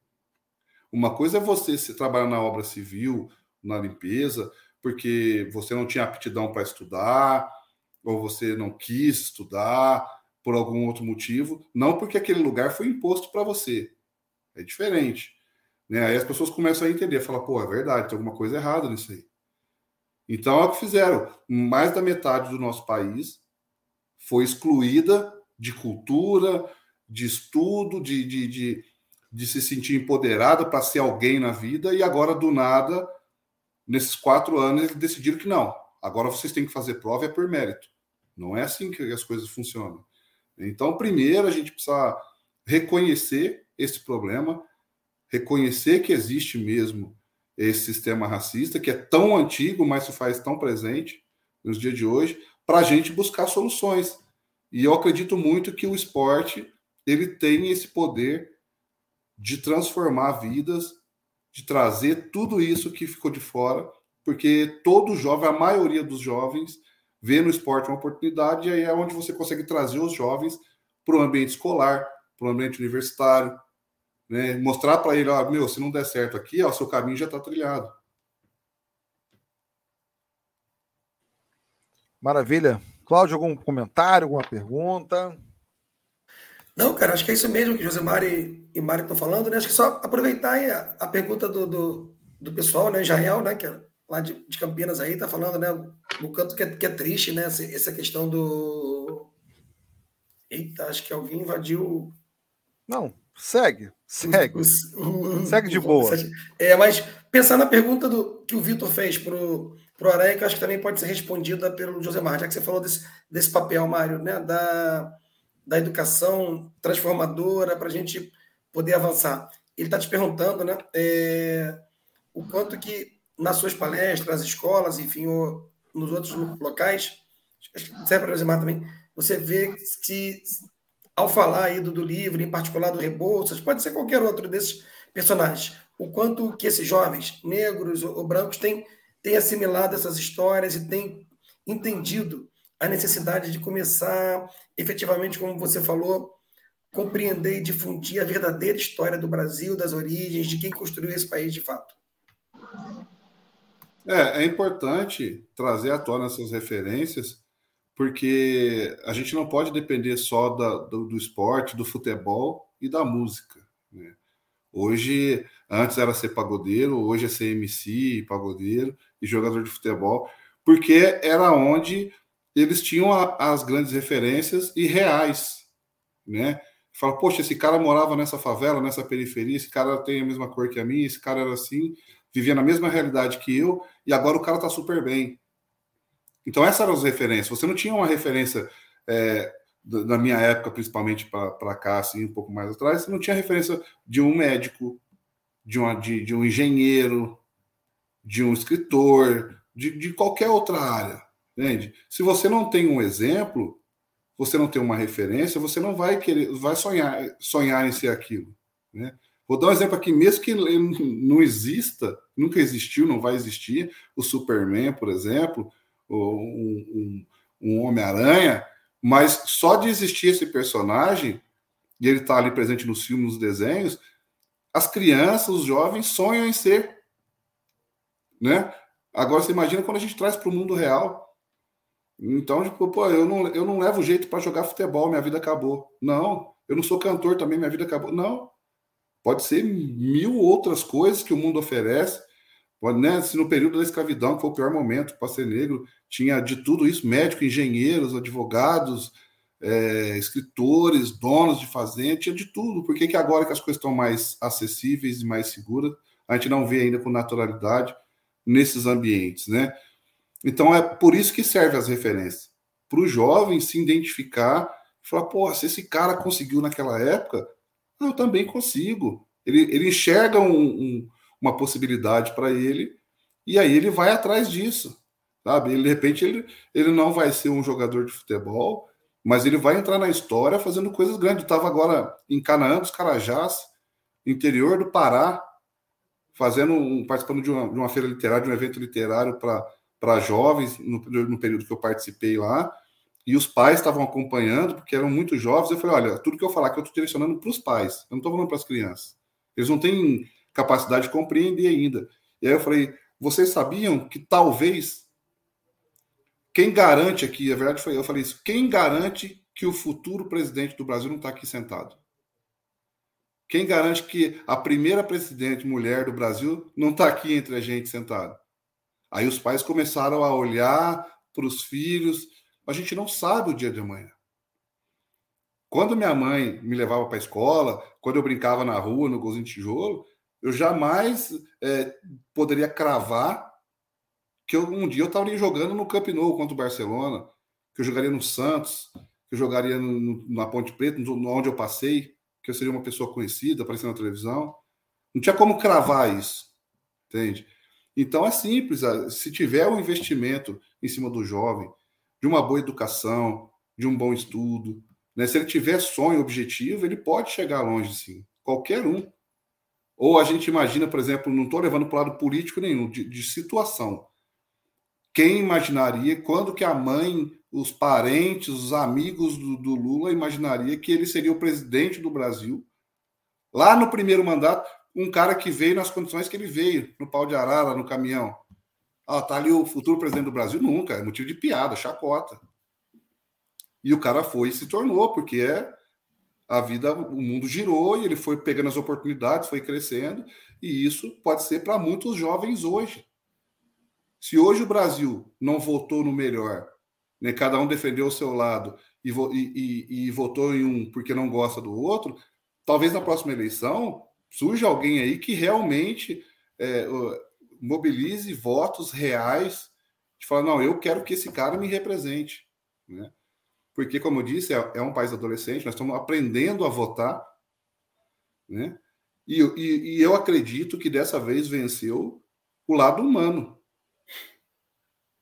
Uma coisa é você se trabalhar na obra civil, na limpeza, porque você não tinha aptidão para estudar, ou você não quis estudar por algum outro motivo, não porque aquele lugar foi imposto para você. É diferente. Né? Aí as pessoas começam a entender, falar, pô, é verdade, tem alguma coisa errada nisso aí. Então é o que fizeram. Mais da metade do nosso país foi excluída de cultura, de estudo, de, de, de, de se sentir empoderada para ser alguém na vida, e agora, do nada, nesses quatro anos, eles decidiram que não. Agora vocês têm que fazer prova é por mérito. Não é assim que as coisas funcionam. Então, primeiro, a gente precisa reconhecer esse problema, reconhecer que existe mesmo esse sistema racista, que é tão antigo, mas se faz tão presente nos dias de hoje, para a gente buscar soluções. E eu acredito muito que o esporte ele tem esse poder de transformar vidas, de trazer tudo isso que ficou de fora, porque todo jovem, a maioria dos jovens, vê no esporte uma oportunidade e aí é onde você consegue trazer os jovens para o ambiente escolar, para o ambiente universitário, né? mostrar para ele, ó, meu, se não der certo aqui, o seu caminho já está trilhado. Maravilha. Cláudio, algum comentário, alguma pergunta? Não, cara, acho que é isso mesmo que Josemar e, e Mário estão falando, né? Acho que só aproveitar a, a pergunta do, do, do, pessoal, né? Israel, né? Que é lá de, de Campinas aí, tá falando, né? No canto que é, que é triste, né? Essa, essa questão do. Eita, acho que alguém invadiu. Não, segue, segue. O, o, segue de boa. É, mas pensar na pergunta do, que o Vitor fez pro, pro Aranha, que eu acho que também pode ser respondida pelo Josemar, já que você falou desse, desse papel, Mário, né? Da da educação transformadora para a gente poder avançar. Ele está te perguntando, né, é, o quanto que nas suas palestras, nas escolas, enfim, ou nos outros locais, serve para Josimar também, você vê que ao falar aí do, do livro, em particular do Rebouças, pode ser qualquer outro desses personagens, o quanto que esses jovens, negros ou, ou brancos, têm, têm assimilado essas histórias e têm entendido a necessidade de começar, efetivamente, como você falou, compreender e difundir a verdadeira história do Brasil, das origens, de quem construiu esse país de fato. É, é importante trazer à tona essas referências, porque a gente não pode depender só da, do, do, esporte, do futebol e da música. Né? Hoje, antes era ser pagodeiro, hoje é ser MC, pagodeiro e jogador de futebol, porque era onde eles tinham a, as grandes referências e reais, né? Fala, poxa, esse cara morava nessa favela, nessa periferia, esse cara tem a mesma cor que a minha, esse cara era assim, vivia na mesma realidade que eu, e agora o cara tá super bem. Então, essas eram as referências. Você não tinha uma referência, é, na minha época, principalmente para cá, assim, um pouco mais atrás, você não tinha referência de um médico, de, uma, de, de um engenheiro, de um escritor, de, de qualquer outra área. Entende? Se você não tem um exemplo, você não tem uma referência, você não vai querer, vai sonhar, sonhar em ser aquilo. Né? Vou dar um exemplo aqui, mesmo que não exista, nunca existiu, não vai existir, o Superman, por exemplo, ou um, um, um Homem-Aranha, mas só de existir esse personagem, e ele está ali presente nos filmes, nos desenhos, as crianças, os jovens sonham em ser. Né? Agora você imagina quando a gente traz para o mundo real. Então, tipo, pô, eu não, eu não levo jeito para jogar futebol, minha vida acabou. Não, eu não sou cantor também, minha vida acabou. Não, pode ser mil outras coisas que o mundo oferece. Pode, né, se no período da escravidão, que foi o pior momento para ser negro, tinha de tudo isso: médicos, engenheiros, advogados, é, escritores, donos de fazenda, tinha de tudo. Por que, que agora que as coisas estão mais acessíveis e mais seguras, a gente não vê ainda com naturalidade nesses ambientes, né? Então é por isso que serve as referências. Para o jovem se identificar e falar, pô, se esse cara conseguiu naquela época, eu também consigo. Ele, ele enxerga um, um, uma possibilidade para ele e aí ele vai atrás disso. Sabe? Ele, de repente ele, ele não vai ser um jogador de futebol, mas ele vai entrar na história fazendo coisas grandes. Estava agora em Canaã dos Carajás, interior do Pará, fazendo um, participando de uma, de uma feira literária, de um evento literário para jovens, no, no, período que eu participei lá, e os pais estavam acompanhando, porque eram muito jovens. Eu falei: olha, tudo que eu falar que eu estou direcionando para os pais, eu não estou falando para as crianças. Eles não têm capacidade de compreender ainda. E aí eu falei: vocês sabiam que talvez quem garante aqui, a verdade foi, eu falei isso, quem garante que o futuro presidente do Brasil não está aqui sentado? Quem garante que a primeira presidente mulher do Brasil não está aqui entre a gente sentado? Aí os pais começaram a olhar para os filhos. A gente não sabe o dia de amanhã. Quando minha mãe me levava para a escola, quando eu brincava na rua, no golzinho de tijolo, eu jamais é, poderia cravar que eu, um dia eu estaria jogando no Camp Nou contra o Barcelona, que eu jogaria no Santos, que eu jogaria no, no, na Ponte Preta, onde eu passei que eu seria uma pessoa conhecida, aparecendo na televisão. Não tinha como cravar isso, entende? Então é simples, se tiver um investimento em cima do jovem, de uma boa educação, de um bom estudo, né? se ele tiver sonho, objetivo, ele pode chegar longe, sim. Qualquer um. Ou a gente imagina, por exemplo, não estou levando para o lado político nenhum, de, de situação. Quem imaginaria quando que a mãe os parentes, os amigos do, do, Lula imaginaria que ele seria o presidente do Brasil. Lá no primeiro mandato, um cara que veio nas condições que ele veio, no pau de arara, no caminhão. Ah, tá ali o futuro presidente do Brasil? Nunca, é motivo de piada, chacota. E o cara foi e se tornou, porque é a vida, o mundo girou e ele foi pegando as oportunidades, foi crescendo, e isso pode ser para muitos jovens hoje. Se hoje o Brasil não votou no melhor né, cada um defendeu o seu lado e, e, e, votou em um porque não gosta do outro, talvez na próxima eleição surja alguém aí que realmente é, mobilize votos reais de falar, não, eu quero que esse cara me represente. Né? Porque, como eu disse, é, é um país adolescente, nós estamos aprendendo a votar, né? E, e, e eu acredito que dessa vez venceu o lado humano,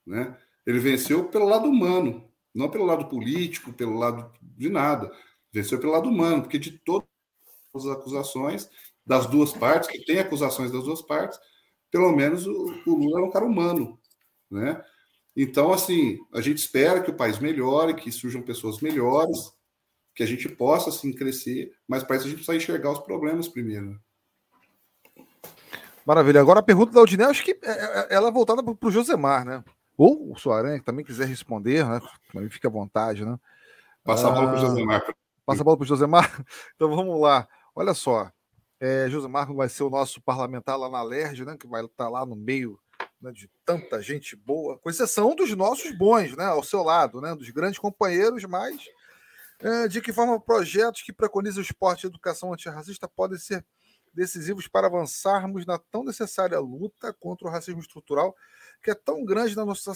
né? Ele venceu pelo lado humano, não pelo lado político, pelo lado de nada. Venceu pelo lado humano, porque de todas as acusações das duas partes, que tem acusações das duas partes, pelo menos o, o Lula é um cara humano, né? Então, assim, a gente espera que o país melhore, que surjam pessoas melhores, que a gente possa, assim, crescer, mas para isso a gente precisa enxergar os problemas primeiro. Maravilha. Agora a pergunta da Aldinel, acho que é, é, ela é voltada para o Josemar, né? Ou o Soaranha, que também quiser responder, né? Também fica à vontade, né? Passa a bola para o ah, Josemar. Passa a bola para o Josemar? Então vamos lá. Olha só. É, Josemar vai ser o nosso parlamentar lá na LERJ, né? Que vai estar lá no meio né, de tanta gente boa, com exceção dos nossos bons, né? Ao seu lado, né? Dos grandes companheiros, mas é, de que forma projetos que preconizam o esporte e a educação antirracista podem ser decisivos para avançarmos na tão necessária luta contra o racismo estrutural que é tão grande na, nossa,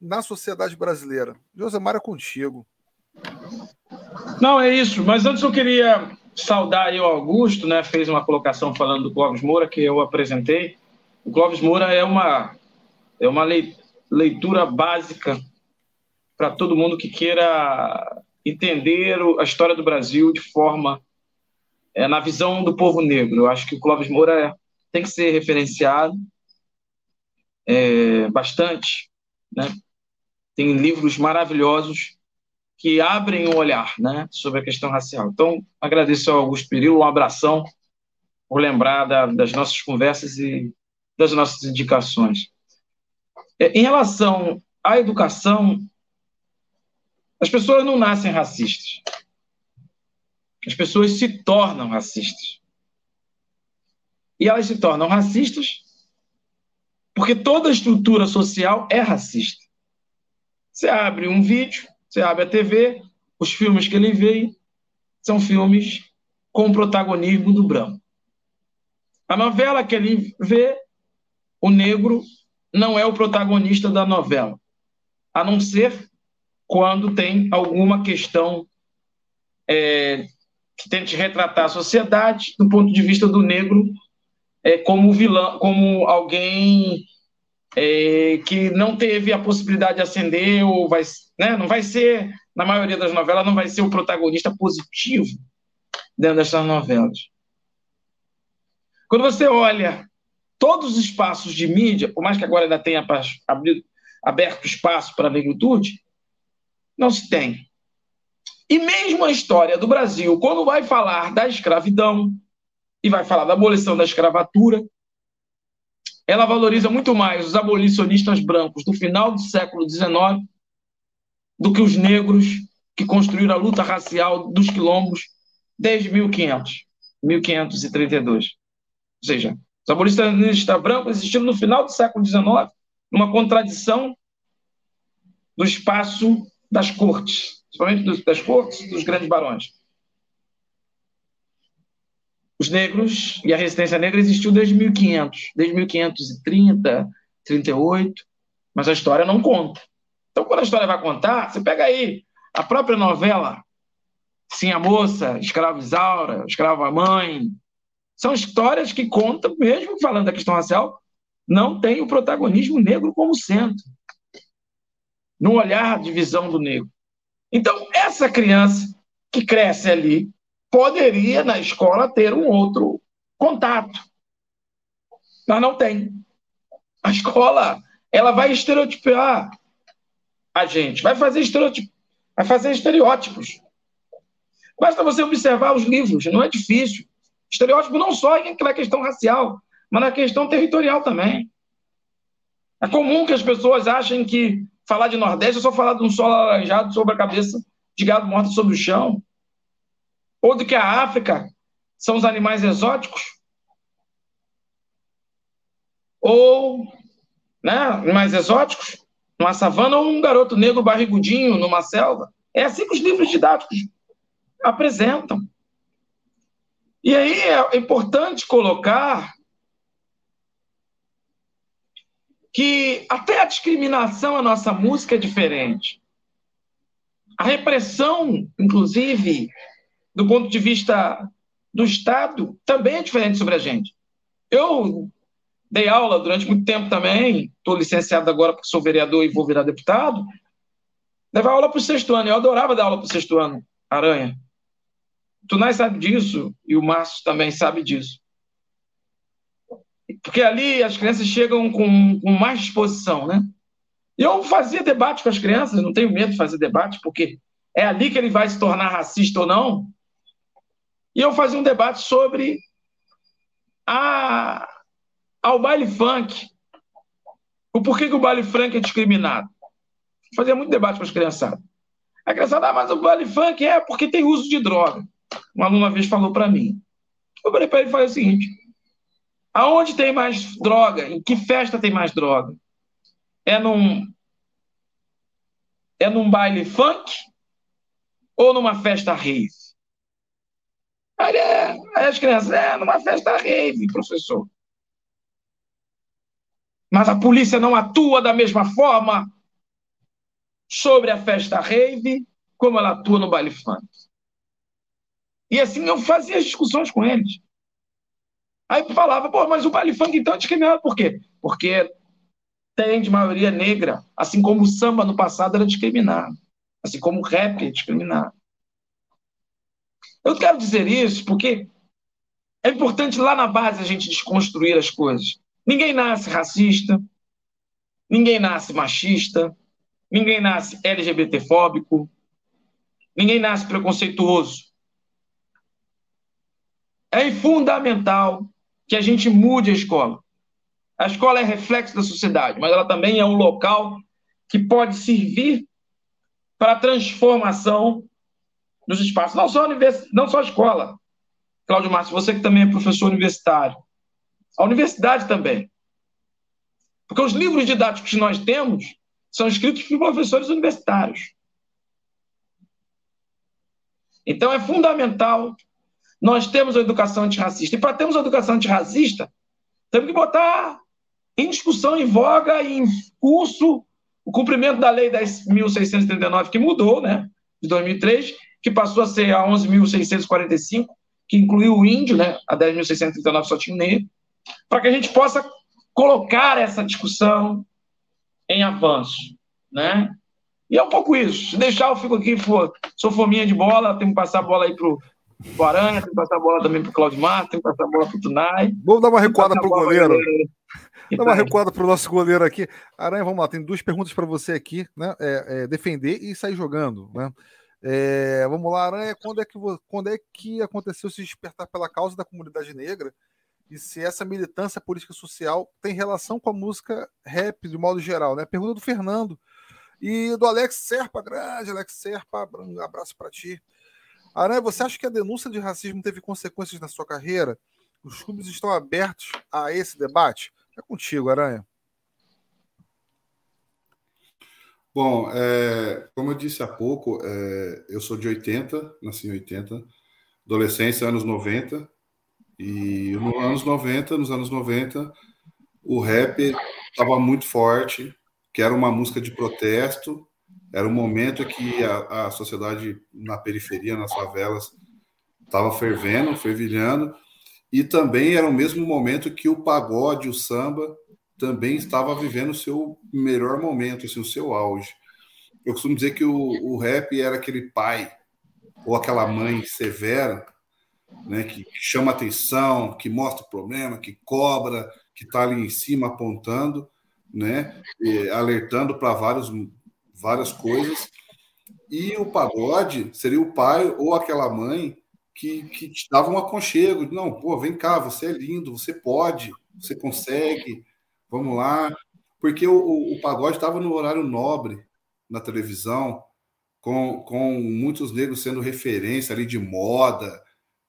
na sociedade brasileira. Josemar, é contigo. Não, é isso. Mas antes eu queria saudar aí o Augusto, né? Fez uma colocação falando do Clóvis Moura, que eu apresentei. O Clóvis Moura é uma, é uma leitura básica para todo mundo que queira entender a história do Brasil de forma é, na visão do povo negro. Eu acho que o Clóvis Moura é, tem que ser referenciado é, bastante, né? Tem livros maravilhosos que abrem o olhar, né, sobre a questão racial. Então, agradeço ao Augusto Perillo, um abração por lembrar da, das nossas conversas e das nossas indicações. É, em relação à educação, as pessoas não nascem racistas. As pessoas se tornam racistas. e elas se tornam racistas, porque toda estrutura social é racista. Você abre um vídeo, você abre a TV, os filmes que ele vê são filmes com protagonismo do branco. A novela que ele vê, o negro não é o protagonista da novela, a não ser quando tem alguma questão é, que tente retratar a sociedade do ponto de vista do negro é, como vilão, como alguém é, que não teve a possibilidade de ascender ou vai, né, não vai ser na maioria das novelas não vai ser o protagonista positivo dentro dessas novelas. Quando você olha todos os espaços de mídia, por mais que agora ainda tenha aberto espaço para a negritude, não se tem. E mesmo a história do Brasil, quando vai falar da escravidão e vai falar da abolição da escravatura, ela valoriza muito mais os abolicionistas brancos do final do século XIX do que os negros que construíram a luta racial dos quilombos desde 1500, 1532. Ou seja, os abolicionistas brancos existiram no final do século XIX, numa contradição do espaço das cortes, principalmente das cortes dos grandes barões. Os negros e a resistência negra existiu desde 1500, desde 1530, 38, mas a história não conta. Então, quando a história vai contar, você pega aí a própria novela Sim a Moça, Escravo Isaura, Escravo a Mãe. São histórias que contam, mesmo falando da questão racial, não tem o protagonismo negro como centro. No olhar de visão do negro. Então, essa criança que cresce ali poderia, na escola, ter um outro contato. Mas não tem. A escola, ela vai estereotipar a gente, vai fazer, estereotip... vai fazer estereótipos. Basta você observar os livros, não é difícil. Estereótipo não só na questão racial, mas na questão territorial também. É comum que as pessoas achem que falar de Nordeste é só falar de um solo alaranjado sobre a cabeça de gado morto sobre o chão ou de que a África são os animais exóticos, ou né, animais exóticos, numa savana, ou um garoto negro barrigudinho numa selva. É assim que os livros didáticos apresentam. E aí é importante colocar que até a discriminação a nossa música é diferente. A repressão, inclusive, do ponto de vista do Estado, também é diferente sobre a gente. Eu dei aula durante muito tempo também, estou licenciado agora porque sou vereador e vou virar deputado. Levar aula para o sexto ano, eu adorava dar aula para o sexto ano, Aranha. O Tunai sabe disso e o Márcio também sabe disso. Porque ali as crianças chegam com, com mais disposição, né? Eu fazia debate com as crianças, não tenho medo de fazer debate, porque é ali que ele vai se tornar racista ou não, e eu fazia um debate sobre a, ao baile funk. O porquê que o baile funk é discriminado. Eu fazia muito debate com as criançadas. A criançada, ah, mas o baile funk é porque tem uso de droga. Um aluno uma vez falou para mim. Eu falei para ele falei o seguinte: aonde tem mais droga? Em que festa tem mais droga? É num é num baile funk ou numa festa rave? Aí, é, aí as crianças, é, numa festa rave, professor. Mas a polícia não atua da mesma forma sobre a festa rave como ela atua no baile funk. E assim eu fazia as discussões com eles. Aí falava, pô, mas o baile funk então é discriminado por quê? Porque tem de maioria negra, assim como o samba no passado era discriminado, assim como o rap é discriminado. Eu quero dizer isso porque é importante lá na base a gente desconstruir as coisas. Ninguém nasce racista, ninguém nasce machista, ninguém nasce LGBTfóbico, ninguém nasce preconceituoso. É fundamental que a gente mude a escola. A escola é reflexo da sociedade, mas ela também é um local que pode servir para a transformação nos espaços, não só, univers... não só a escola. Cláudio Márcio, você que também é professor universitário, A universidade também. Porque os livros didáticos que nós temos são escritos por professores universitários. Então é fundamental nós termos uma educação antirracista. E para termos uma educação antirracista, temos que botar em discussão, em voga, em curso, o cumprimento da Lei 10.639, que mudou, né, de 2003, que passou a ser a 11.645, que incluiu o índio, né, a 10.639 só tinha o negro, para que a gente possa colocar essa discussão em avanço, né? E é um pouco isso. Se deixar, eu fico aqui, for, sou fominha de bola, tenho que passar a bola aí pro, pro Aranha, tenho que passar a bola também pro Claudimar, tenho que passar a bola pro Tunai. Vamos dar uma recuada pro goleiro. Dá uma recuada pro nosso goleiro aqui. Aranha, vamos lá, tem duas perguntas para você aqui, né? É, é, defender e sair jogando, né? É, vamos lá, Aranha, quando é, que, quando é que aconteceu se despertar pela causa da comunidade negra e se essa militância política social tem relação com a música rap de modo geral, né? Pergunta do Fernando e do Alex Serpa, grande Alex Serpa, um abraço para ti. Aranha, você acha que a denúncia de racismo teve consequências na sua carreira? Os clubes estão abertos a esse debate? É contigo, Aranha. Bom, é, como eu disse há pouco, é, eu sou de 80, nasci em 80, adolescência, anos 90, e nos anos 90, nos anos 90, o rap estava muito forte, que era uma música de protesto, era um momento que a, a sociedade na periferia, nas favelas, estava fervendo, fervilhando, e também era o mesmo momento que o pagode, o samba, também estava vivendo o seu melhor momento, assim, o seu auge. Eu costumo dizer que o, o rap era aquele pai ou aquela mãe severa, né, que, chama atenção, que mostra o problema, que cobra, que está ali em cima apontando, né, alertando para várias coisas. E o pagode seria o pai ou aquela mãe que, que te dava um aconchego. Não, pô, vem cá, você é lindo, você pode, você consegue, vamos lá. Porque o, o, o pagode estava no horário nobre na televisão, com, com muitos negros sendo referência ali de moda,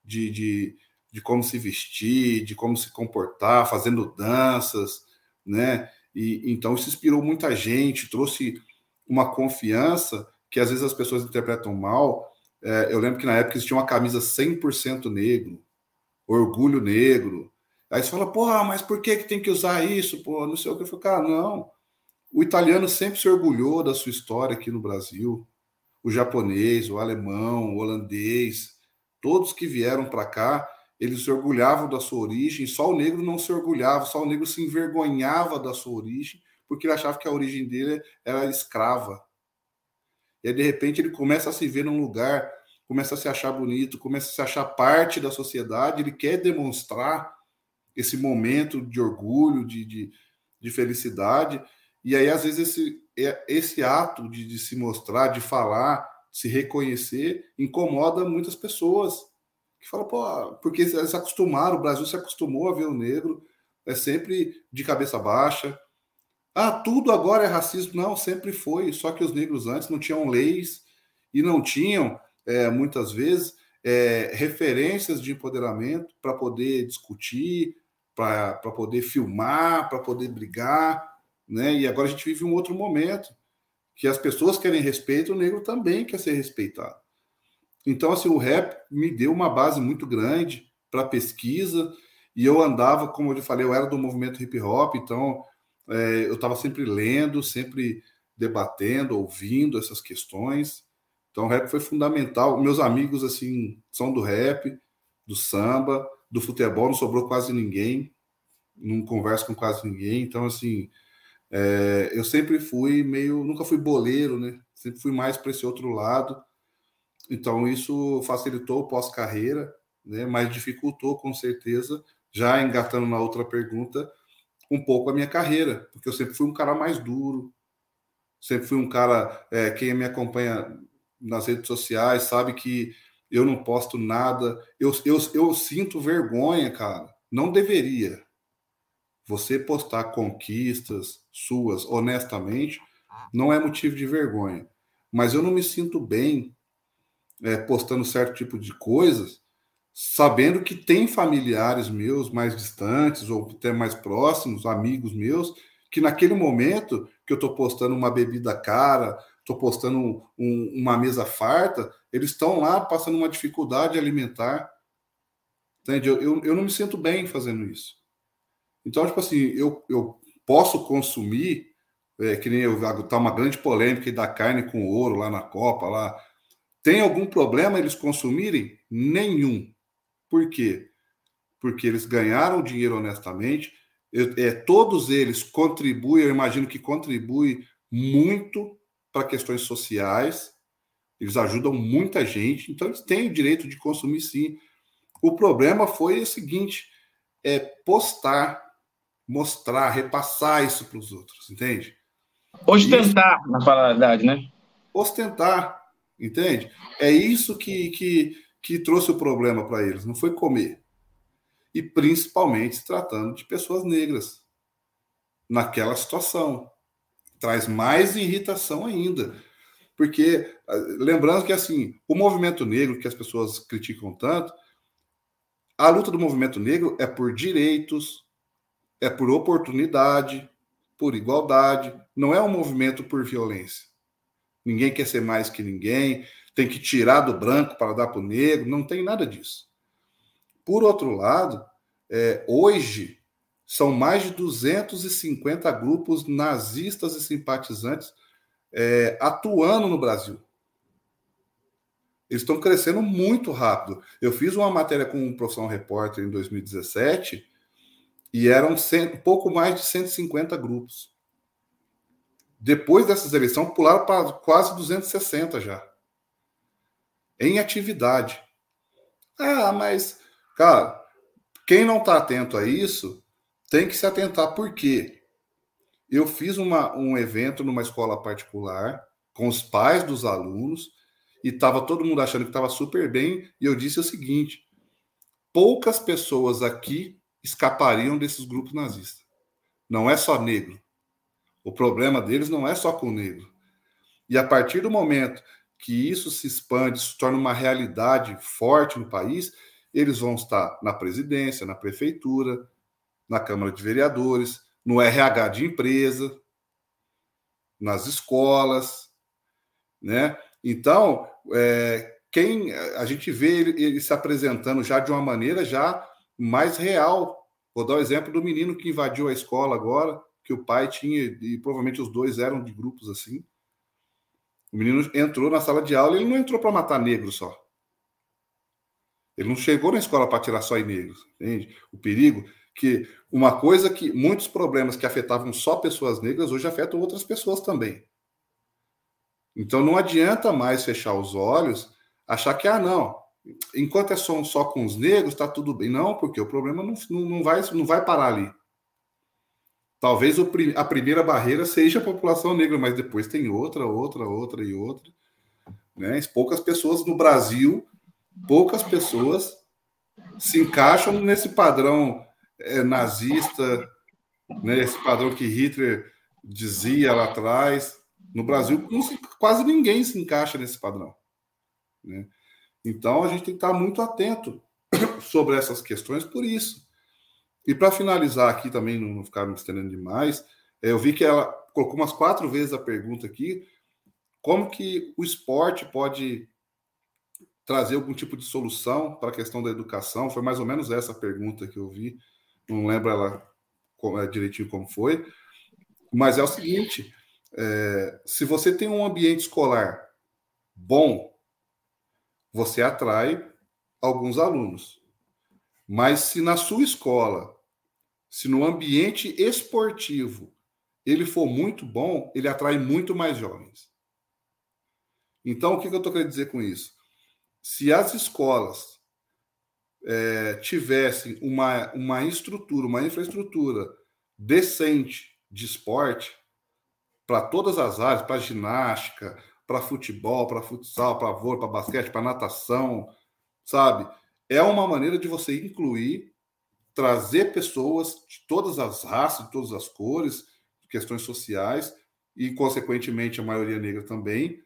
de, de, de como se vestir, de como se comportar, fazendo danças, né? E então isso inspirou muita gente, trouxe uma confiança que às vezes as pessoas interpretam mal. É, eu lembro que na época existia uma camisa 100% negro, orgulho negro. Aí você fala, porra, mas por que, que tem que usar isso? Pô, não sei o que. Eu falo, cara, não. O italiano sempre se orgulhou da sua história aqui no Brasil. O japonês, o alemão, o holandês, todos que vieram para cá eles se orgulhavam da sua origem, só o negro não se orgulhava, só o negro se envergonhava da sua origem, porque ele achava que a origem dele era escrava. E aí, de repente, ele começa a se ver num lugar, começa a se achar bonito, começa a se achar parte da sociedade, ele quer demonstrar esse momento de orgulho, de, de, de felicidade. E aí, às vezes, esse, é, esse ato de, de se mostrar, de falar, se reconhecer, incomoda muitas pessoas que fala, pô, porque eles se acostumaram, o Brasil se acostumou a ver o negro é sempre de cabeça baixa. Ah, tudo agora é racismo. Não, sempre foi. Só que os negros antes não tinham leis e não tinham, é, muitas vezes, é, referências de empoderamento para poder discutir, para poder filmar, para poder brigar. Né? E agora a gente vive um outro momento que as pessoas querem respeito, o negro também quer ser respeitado. Então, assim, o rap me deu uma base muito grande para pesquisa, e eu andava, como eu falei, eu era do movimento hip hop, então é, eu estava sempre lendo, sempre debatendo, ouvindo essas questões. Então, o rap foi fundamental. Meus amigos, assim, são do rap, do samba, do futebol, não sobrou quase ninguém, não converso com quase ninguém. Então, assim, é, eu sempre fui meio, nunca fui boleiro, né? Sempre fui mais para esse outro lado. Então, isso facilitou o pós-carreira, né, mas dificultou, com certeza, já engatando na outra pergunta, um pouco a minha carreira, porque eu sempre fui um cara mais duro, sempre fui um cara. É, quem me acompanha nas redes sociais sabe que eu não posto nada, eu, eu, eu sinto vergonha, cara. Não deveria. Você postar conquistas suas honestamente não é motivo de vergonha. Mas eu não me sinto bem é, postando certo tipo de coisas, sabendo que tem familiares meus mais distantes ou até mais próximos, amigos meus, que naquele momento que eu estou postando uma bebida cara, estou postando um, um, uma mesa farta, eles estão lá passando uma dificuldade alimentar. Entende? Eu, eu, eu não me sinto bem fazendo isso. Então, tipo assim, eu, eu posso consumir, é, que nem eu, tá uma grande polêmica da carne com ouro lá na Copa, lá. Tem algum problema eles consumirem? Nenhum. Por quê? Porque eles ganharam dinheiro honestamente, eu, é, todos eles contribuem, eu imagino que contribuem muito para questões sociais, eles ajudam muita gente, então eles têm o direito de consumir sim. O problema foi o seguinte: é postar, mostrar, repassar isso para os outros, entende? Ostentar, isso, na verdade, né? Ostentar, entende? É isso que, que, que trouxe o problema para eles, não foi comer. E principalmente se tratando de pessoas negras naquela situação. Traz mais irritação ainda. Porque, ah, lembrando que assim, o movimento negro que as pessoas criticam tanto, a luta do movimento negro é por direitos, é por oportunidade, por igualdade, não é um movimento por violência. Ninguém quer ser mais que ninguém, tem que tirar do branco para dar para o negro, não tem nada disso. Por outro lado, é, hoje são mais de 250 grupos nazistas e simpatizantes é, atuando no Brasil. Eles estão crescendo muito rápido. Eu fiz uma matéria com um profissional repórter em 2017 e eram cento, pouco mais de 150 grupos. Depois dessas eleições, pularam para quase 260 já em atividade. Ah, mas, cara, quem não está atento a isso tem que se atentar, por quê? Eu fiz uma, um evento numa escola particular com os pais dos alunos e estava todo mundo achando que estava super bem, e eu disse o seguinte: poucas pessoas aqui escapariam desses grupos nazistas. Não é só negro. O problema deles não é só com o negro. E a partir do momento que isso se expande, se torna uma realidade forte no país, eles vão estar na presidência, na prefeitura, na Câmara de Vereadores, no RH de empresa, nas escolas, né? Então, é, quem a gente vê ele, ele, se apresentando já de uma maneira já mais real. Vou dar o exemplo do menino que invadiu a escola agora, que o pai tinha e provavelmente os dois eram de grupos assim. O menino entrou na sala de aula e ele não entrou para matar negros só. Ele não chegou na escola para tirar só negros, entende? O perigo que uma coisa que muitos problemas que afetavam só pessoas negras hoje afetam outras pessoas também. Então não adianta mais fechar os olhos, achar que ah não, enquanto é só, só com os negros está tudo bem. Não, porque o problema não, não, vai, não vai parar ali. Talvez a primeira barreira seja a população negra, mas depois tem outra, outra, outra e outra. Né? Poucas pessoas no Brasil, poucas pessoas se encaixam nesse padrão é, nazista, né? esse padrão que Hitler dizia lá atrás. No Brasil, quase ninguém se encaixa nesse padrão. Né? Então, a gente tem que estar muito atento sobre essas questões por isso. E para finalizar aqui também, não ficar me estendendo demais, é, eu vi que ela colocou umas quatro vezes a pergunta aqui: como que o esporte pode trazer algum tipo de solução para a questão da educação? Foi mais ou menos essa a pergunta que eu vi, não lembro ela é, direitinho como foi, mas é o seguinte: é, se você tem um ambiente escolar bom, você atrai alguns alunos. Mas se na sua escola se no ambiente esportivo ele for muito bom, ele atrai muito mais jovens. Então, o que, eu estou querendo dizer com isso? Se as escolas é, tivessem uma, uma estrutura, uma infraestrutura decente de esporte para todas as áreas, para ginástica, para futebol, para futsal, para vôlei, para basquete, para natação, sabe? É uma maneira de você incluir trazer pessoas de todas as raças, de todas as cores, questões sociais e, consequentemente, a maioria negra também.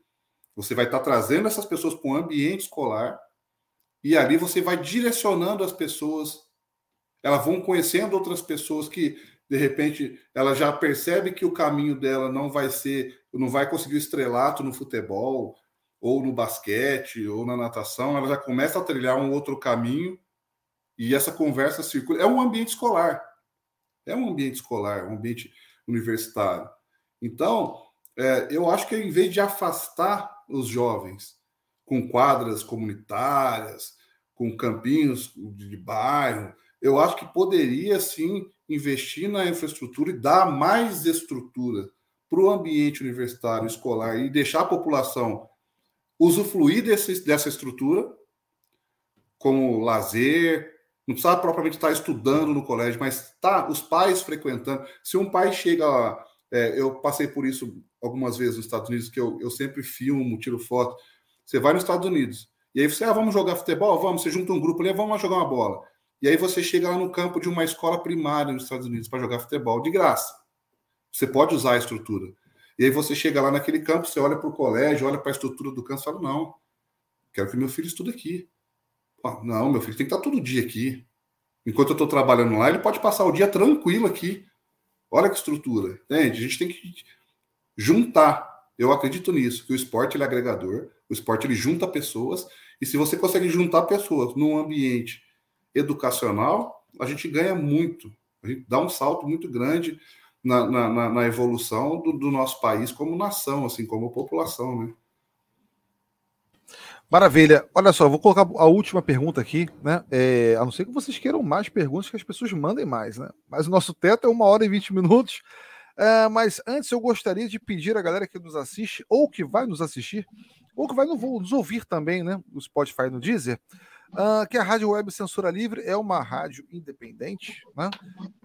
Você vai estar trazendo essas pessoas para um ambiente escolar E ali você vai direcionando as pessoas, elas vão conhecendo outras pessoas que, de repente, ela já percebe que o caminho dela não vai ser, não vai conseguir o estrelato no futebol, ou no basquete, ou na natação, ela já começa a trilhar um outro caminho e essa conversa circula. É um ambiente escolar. É um ambiente escolar, um ambiente universitário. Então, é, eu acho que em vez de afastar os jovens com quadras comunitárias, com campinhos de bairro. Eu acho que poderia sim investir na infraestrutura e dar mais estrutura para o ambiente universitário escolar e deixar a população usufruir desse, dessa estrutura como lazer, não precisa propriamente estar estudando no colégio, mas tá os pais frequentando. Se um pai chega é, eu passei por isso algumas vezes nos Estados Unidos, que eu, eu sempre filmo, tiro foto. Você vai nos Estados Unidos, e aí você, ah, vamos jogar futebol? Vamos, você junta um grupo ali, vamos lá jogar uma bola. E aí você chega lá no campo de uma escola primária nos Estados Unidos para jogar futebol de graça. Você pode usar a estrutura. E aí você chega lá naquele campo, você olha para o colégio, olha para a estrutura do campo e fala, não, quero que meu filho estude aqui. Ah, não, meu filho tem que estar todo dia aqui. Enquanto eu estou trabalhando lá, ele pode passar o dia tranquilo aqui. Olha que estrutura, entende? A gente tem que juntar. Eu acredito nisso, que o esporte é agregador, o esporte ele junta pessoas, e se você consegue juntar pessoas num ambiente educacional, a gente ganha muito. A gente dá um salto muito grande na, na, na evolução do, do, nosso país como nação, assim, como população, né? Maravilha. Olha só, vou colocar a última pergunta aqui, né? É, a não ser que vocês queiram mais perguntas, que as pessoas mandem mais, né? Mas o nosso teto é uma hora e vinte minutos. É, mas antes eu gostaria de pedir a galera que nos assiste, ou que vai nos assistir, ou que vai nos ouvir também, né? No Spotify no Deezer, uh, que a Rádio Web Censura Livre é uma rádio independente, né?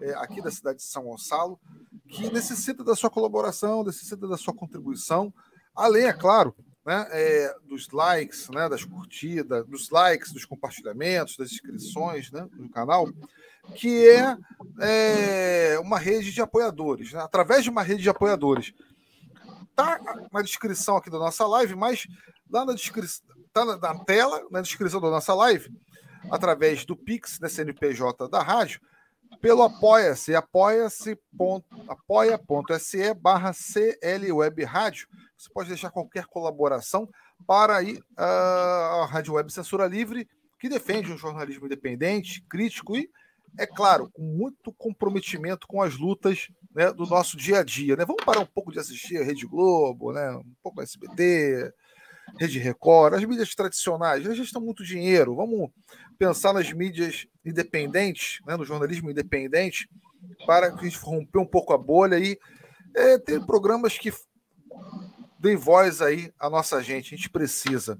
É, aqui da cidade de São Gonçalo, que necessita da sua colaboração, necessita da sua contribuição, além, é claro, né, é, dos likes, né, das curtidas, dos likes, dos compartilhamentos, das inscrições né, no canal, que é, é uma rede de apoiadores. Né? Através de uma rede de apoiadores. Tá na descrição aqui da nossa live, mas lá na descrição, tá na, na tela, na descrição da nossa live, através do Pix, da CNPJ da rádio, pelo Apoia-se, apoia-se, apoia.se barra CL Web Rádio. Você pode deixar qualquer colaboração para aí, a Rádio Web Censura Livre, que defende um jornalismo independente, crítico e é claro, com muito comprometimento com as lutas né, do nosso dia a dia. Né? Vamos parar um pouco de assistir a Rede Globo, né? um pouco SBT, Rede Record, as mídias tradicionais, eles gastam muito dinheiro. Vamos pensar nas mídias independentes, né, no jornalismo independente, para que a gente romper um pouco a bolha e é, ter programas que deem voz aí à nossa gente, a gente precisa.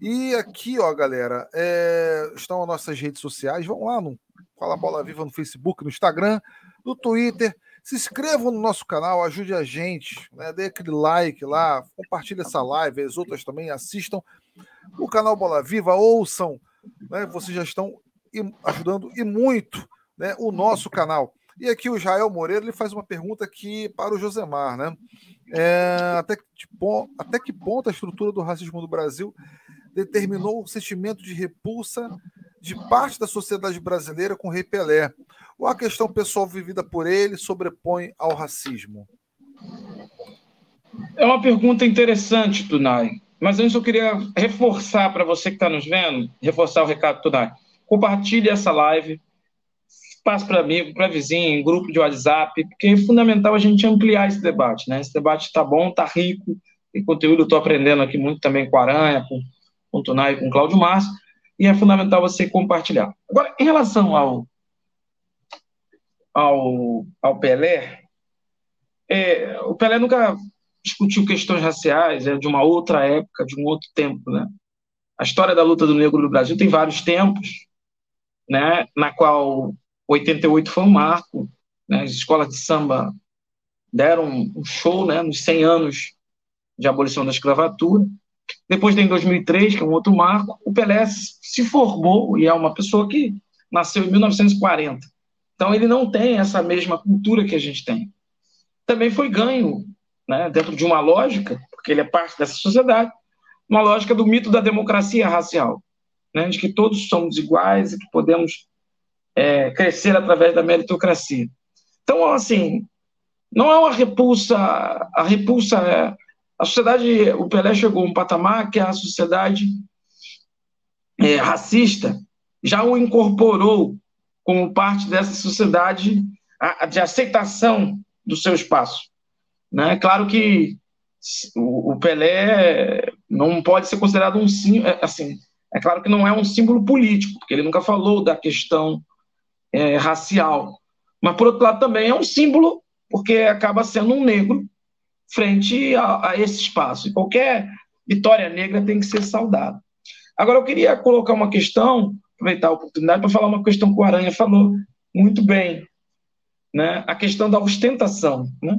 E aqui, ó, galera, é, estão as nossas redes sociais. Vão lá no Fala Bola Viva no Facebook, no Instagram, no Twitter. Se inscrevam no nosso canal, ajude a gente, né? dê aquele like lá, compartilhe essa live, as outras também assistam o canal Bola Viva, ouçam, né? vocês já estão ajudando e muito né? o nosso canal. E aqui o Jael Moreira ele faz uma pergunta aqui para o Josemar, né? É, até, que, até que ponto a estrutura do racismo do Brasil determinou o sentimento de repulsa de parte da sociedade brasileira com Rei Pelé? Ou a questão pessoal vivida por ele sobrepõe ao racismo? É uma pergunta interessante, Tunai. Mas antes eu queria reforçar para você que está nos vendo, reforçar o recado, Tunai. Compartilhe essa live, passe para amigo, para vizinho, em grupo de WhatsApp, porque é fundamental a gente ampliar esse debate. Né? Esse debate está bom, está rico, tem conteúdo, estou aprendendo aqui muito também com a Aranha, com, com o Tunai, com o Cláudio Márcio e é fundamental você compartilhar. Agora, em relação ao, ao, ao Pelé, é, o Pelé nunca discutiu questões raciais, é de uma outra época, de um outro tempo, né? A história da luta do negro no Brasil tem vários tempos, né? Na qual 88 foi um marco, né? As escolas de samba deram um show, né? Nos 100 anos de abolição da escravatura. Depois tem 2003, que é um outro marco, o Pelé se formou e é uma pessoa que nasceu em 1940. Então ele não tem essa mesma cultura que a gente tem. Também foi ganho, né, dentro de uma lógica, porque ele é parte dessa sociedade, uma lógica do mito da democracia racial. né, de que todos somos iguais e que podemos é, crescer através da meritocracia. Então, assim, não é uma repulsa, a repulsa é. A sociedade, o Pelé chegou a um patamar que a sociedade é, racista já o incorporou como parte dessa sociedade de aceitação do seu espaço. Né? Claro que o, Pelé não pode ser considerado um símbolo, é, assim, é claro que não é um símbolo político, porque ele nunca falou da questão é, racial. Mas, por outro lado, também é um símbolo, porque acaba sendo um negro frente a, a esse espaço. E qualquer vitória negra tem que ser saudada. Agora, eu queria colocar uma questão, aproveitar a oportunidade para falar uma questão que o Aranha falou muito bem, né? a questão da ostentação. Né?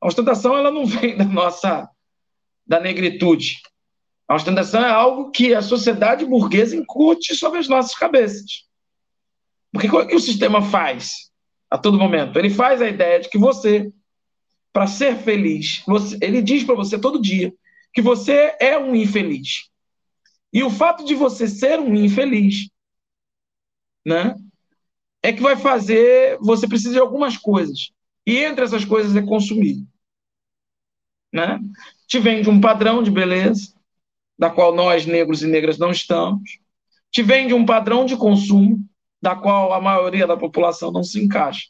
A ostentação ela não vem da nossa da negritude. A ostentação é algo que a sociedade burguesa incute sobre as nossas cabeças. Porque o que o sistema faz a todo momento? Ele faz a ideia de que você, para ser feliz, você, ele diz para você todo dia que você é um infeliz. E o fato de você ser um infeliz, né, é que vai fazer você precisa de algumas coisas. E entre essas coisas é consumir. Né? Te vende um padrão de beleza, da qual nós, negros e negras, não estamos. Te vende um padrão de consumo da qual a maioria da população não se encaixa.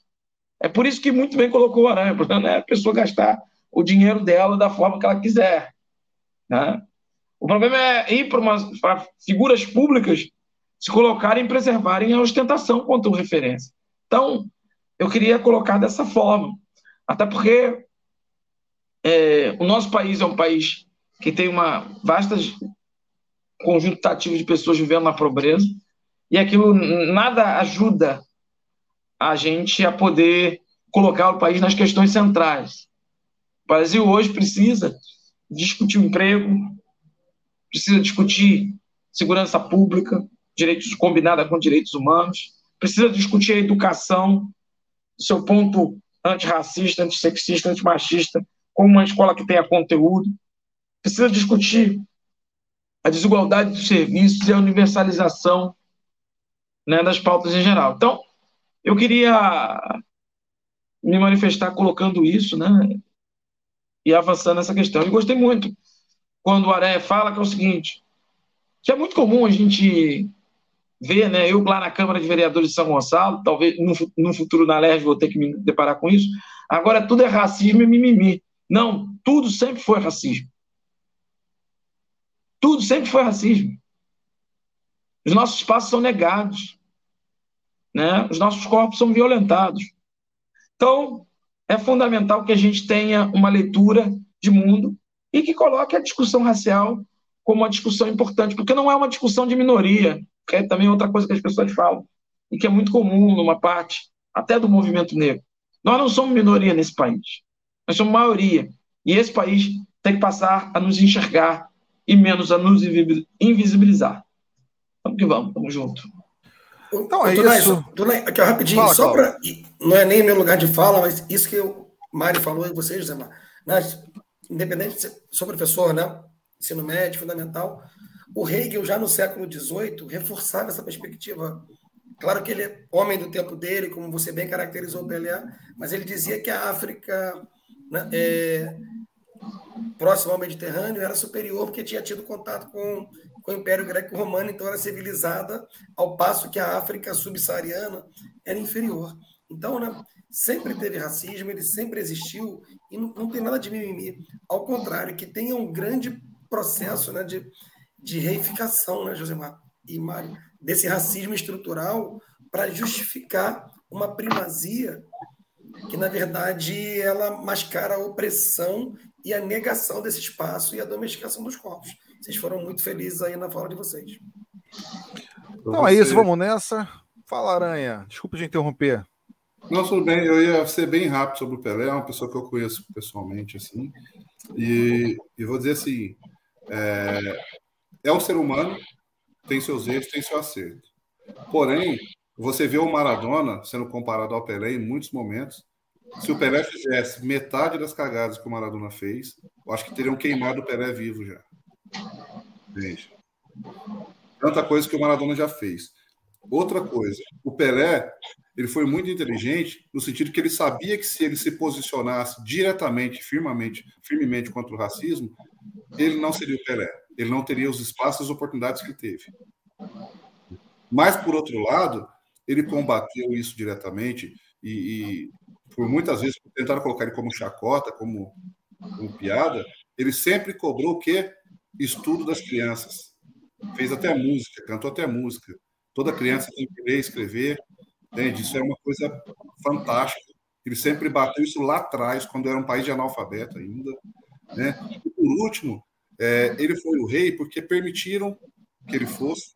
É por isso que muito bem colocou o Aranha, né? a pessoa gastar o dinheiro dela da forma que ela quiser. Né? O problema é ir para figuras públicas se colocarem e preservarem a ostentação quanto referência. Então, eu queria colocar dessa forma. Até porque é, o nosso país é um país que tem uma vasta conjunto de pessoas vivendo na pobreza, e aquilo nada ajuda a gente a poder colocar o país nas questões centrais. O Brasil hoje precisa discutir o emprego, precisa discutir segurança pública, direitos combinada com direitos humanos, precisa discutir a educação, seu ponto antirracista, antissexista, antimachista, como uma escola que tenha conteúdo, precisa discutir a desigualdade dos serviços e a universalização né, das pautas em geral. Então, eu queria me manifestar colocando isso, né, e avançando nessa questão. E gostei muito quando o Aré fala que é o seguinte, que é muito comum a gente ver, né, eu lá na Câmara de Vereadores de São Gonçalo, talvez no, no futuro na LERJ vou ter que me deparar com isso, agora tudo é racismo e mimimi. Não, tudo sempre foi racismo. Tudo sempre foi racismo. Os nossos espaços são negados né? os nossos corpos são violentados. Então, é fundamental que a gente tenha uma leitura de mundo e que coloque a discussão racial como uma discussão importante, porque não é uma discussão de minoria, que é também outra coisa que as pessoas falam, e que é muito comum numa parte, até do movimento negro. Nós não somos minoria nesse país, nós somos maioria. E esse país tem que passar a nos enxergar e menos a nos invisibilizar. Vamos que vamos, vamos junto. Então é isso. Aqui, ó, rapidinho, fala, só para. Não é nem meu lugar de fala, mas isso que o Mário falou e você, José Mar. Independente de ser, sou professor, né? Ensino médio, fundamental. O Hegel, já no século XVIII, reforçava essa perspectiva. Claro que ele é homem do tempo dele, como você bem caracterizou o Pelé, mas ele dizia que a África né, é, próxima ao Mediterrâneo era superior porque tinha tido contato com com o Império Greco-Romano, então era civilizada, ao passo que a África subsaariana era inferior. Então, né, sempre teve racismo, ele sempre existiu, e não, não tem nada de mimimi. Ao contrário, que tenha um grande processo né, de, de reificação, né, Josemar e Mário, desse racismo estrutural para justificar uma primazia que, na verdade, ela mascara a opressão e a negação desse espaço e a domesticação dos corpos. Vocês foram muito felizes aí na fala de vocês. Então é isso, vamos nessa. Fala, Aranha. Desculpa de interromper. Não, tudo bem. Eu ia ser bem rápido sobre o Pelé, é uma pessoa que eu conheço pessoalmente, assim. E, e vou dizer assim: é, é um ser humano, tem seus erros, tem seu acerto. Porém, você vê o Maradona sendo comparado ao Pelé em muitos momentos. Se o Pelé fizesse metade das cagadas que o Maradona fez, eu acho que teriam queimado o Pelé vivo já. Tanta coisa que o Maradona já fez. Outra coisa, o Pelé, ele foi muito inteligente no sentido que ele sabia que se ele se posicionasse diretamente, firmemente, firmemente contra o racismo, ele não seria o Pelé. Ele não teria os espaços e as oportunidades que teve. Mas, por outro lado, ele combateu isso diretamente e, e por muitas vezes tentaram colocar ele como chacota, como, como piada, ele sempre cobrou o quê? Estudo das crianças. Fez até música, cantou até música. Toda criança tem que ler escrever. Entende? Isso é uma coisa fantástica. Ele sempre bateu isso lá atrás, quando era um país de analfabeto ainda. Né? E por último, é, ele foi o rei porque permitiram que ele fosse,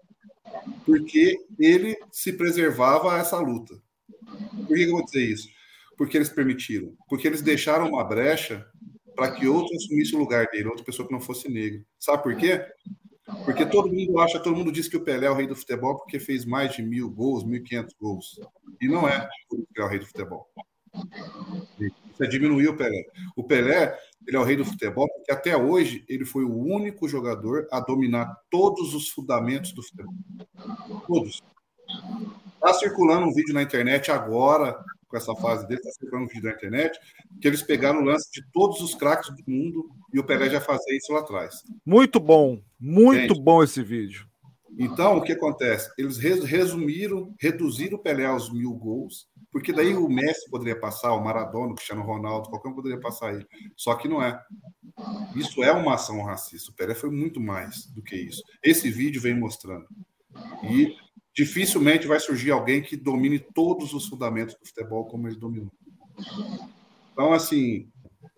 porque ele se preservava a essa luta. Por que eu vou dizer isso? Porque eles permitiram. Porque eles deixaram uma brecha para que outro assumisse o lugar dele, outra pessoa que não fosse negro. Sabe por quê? Porque todo mundo acha, todo mundo diz que o Pelé é o rei do futebol porque fez mais de mil gols, mil quinhentos gols. E não é é o rei do futebol. Isso é diminuir o Pelé. O Pelé, ele é o rei do futebol porque até hoje ele foi o único jogador a dominar todos os fundamentos do futebol. Todos. Está circulando um vídeo na internet agora, com essa fase dele, está circulando um vídeo na internet, que eles pegaram o lance de todos os craques do mundo e o Pelé já fazia isso lá atrás. Muito bom, muito Gente, bom esse vídeo. Então, o que acontece? Eles resumiram, reduziram o Pelé aos mil gols, porque daí o Messi poderia passar, o Maradona, o Cristiano Ronaldo, qualquer um poderia passar ele. Só que não é. Isso é uma ação racista. O Pelé foi muito mais do que isso. Esse vídeo vem mostrando. E dificilmente vai surgir alguém que domine todos os fundamentos do futebol como ele dominou. Então, assim,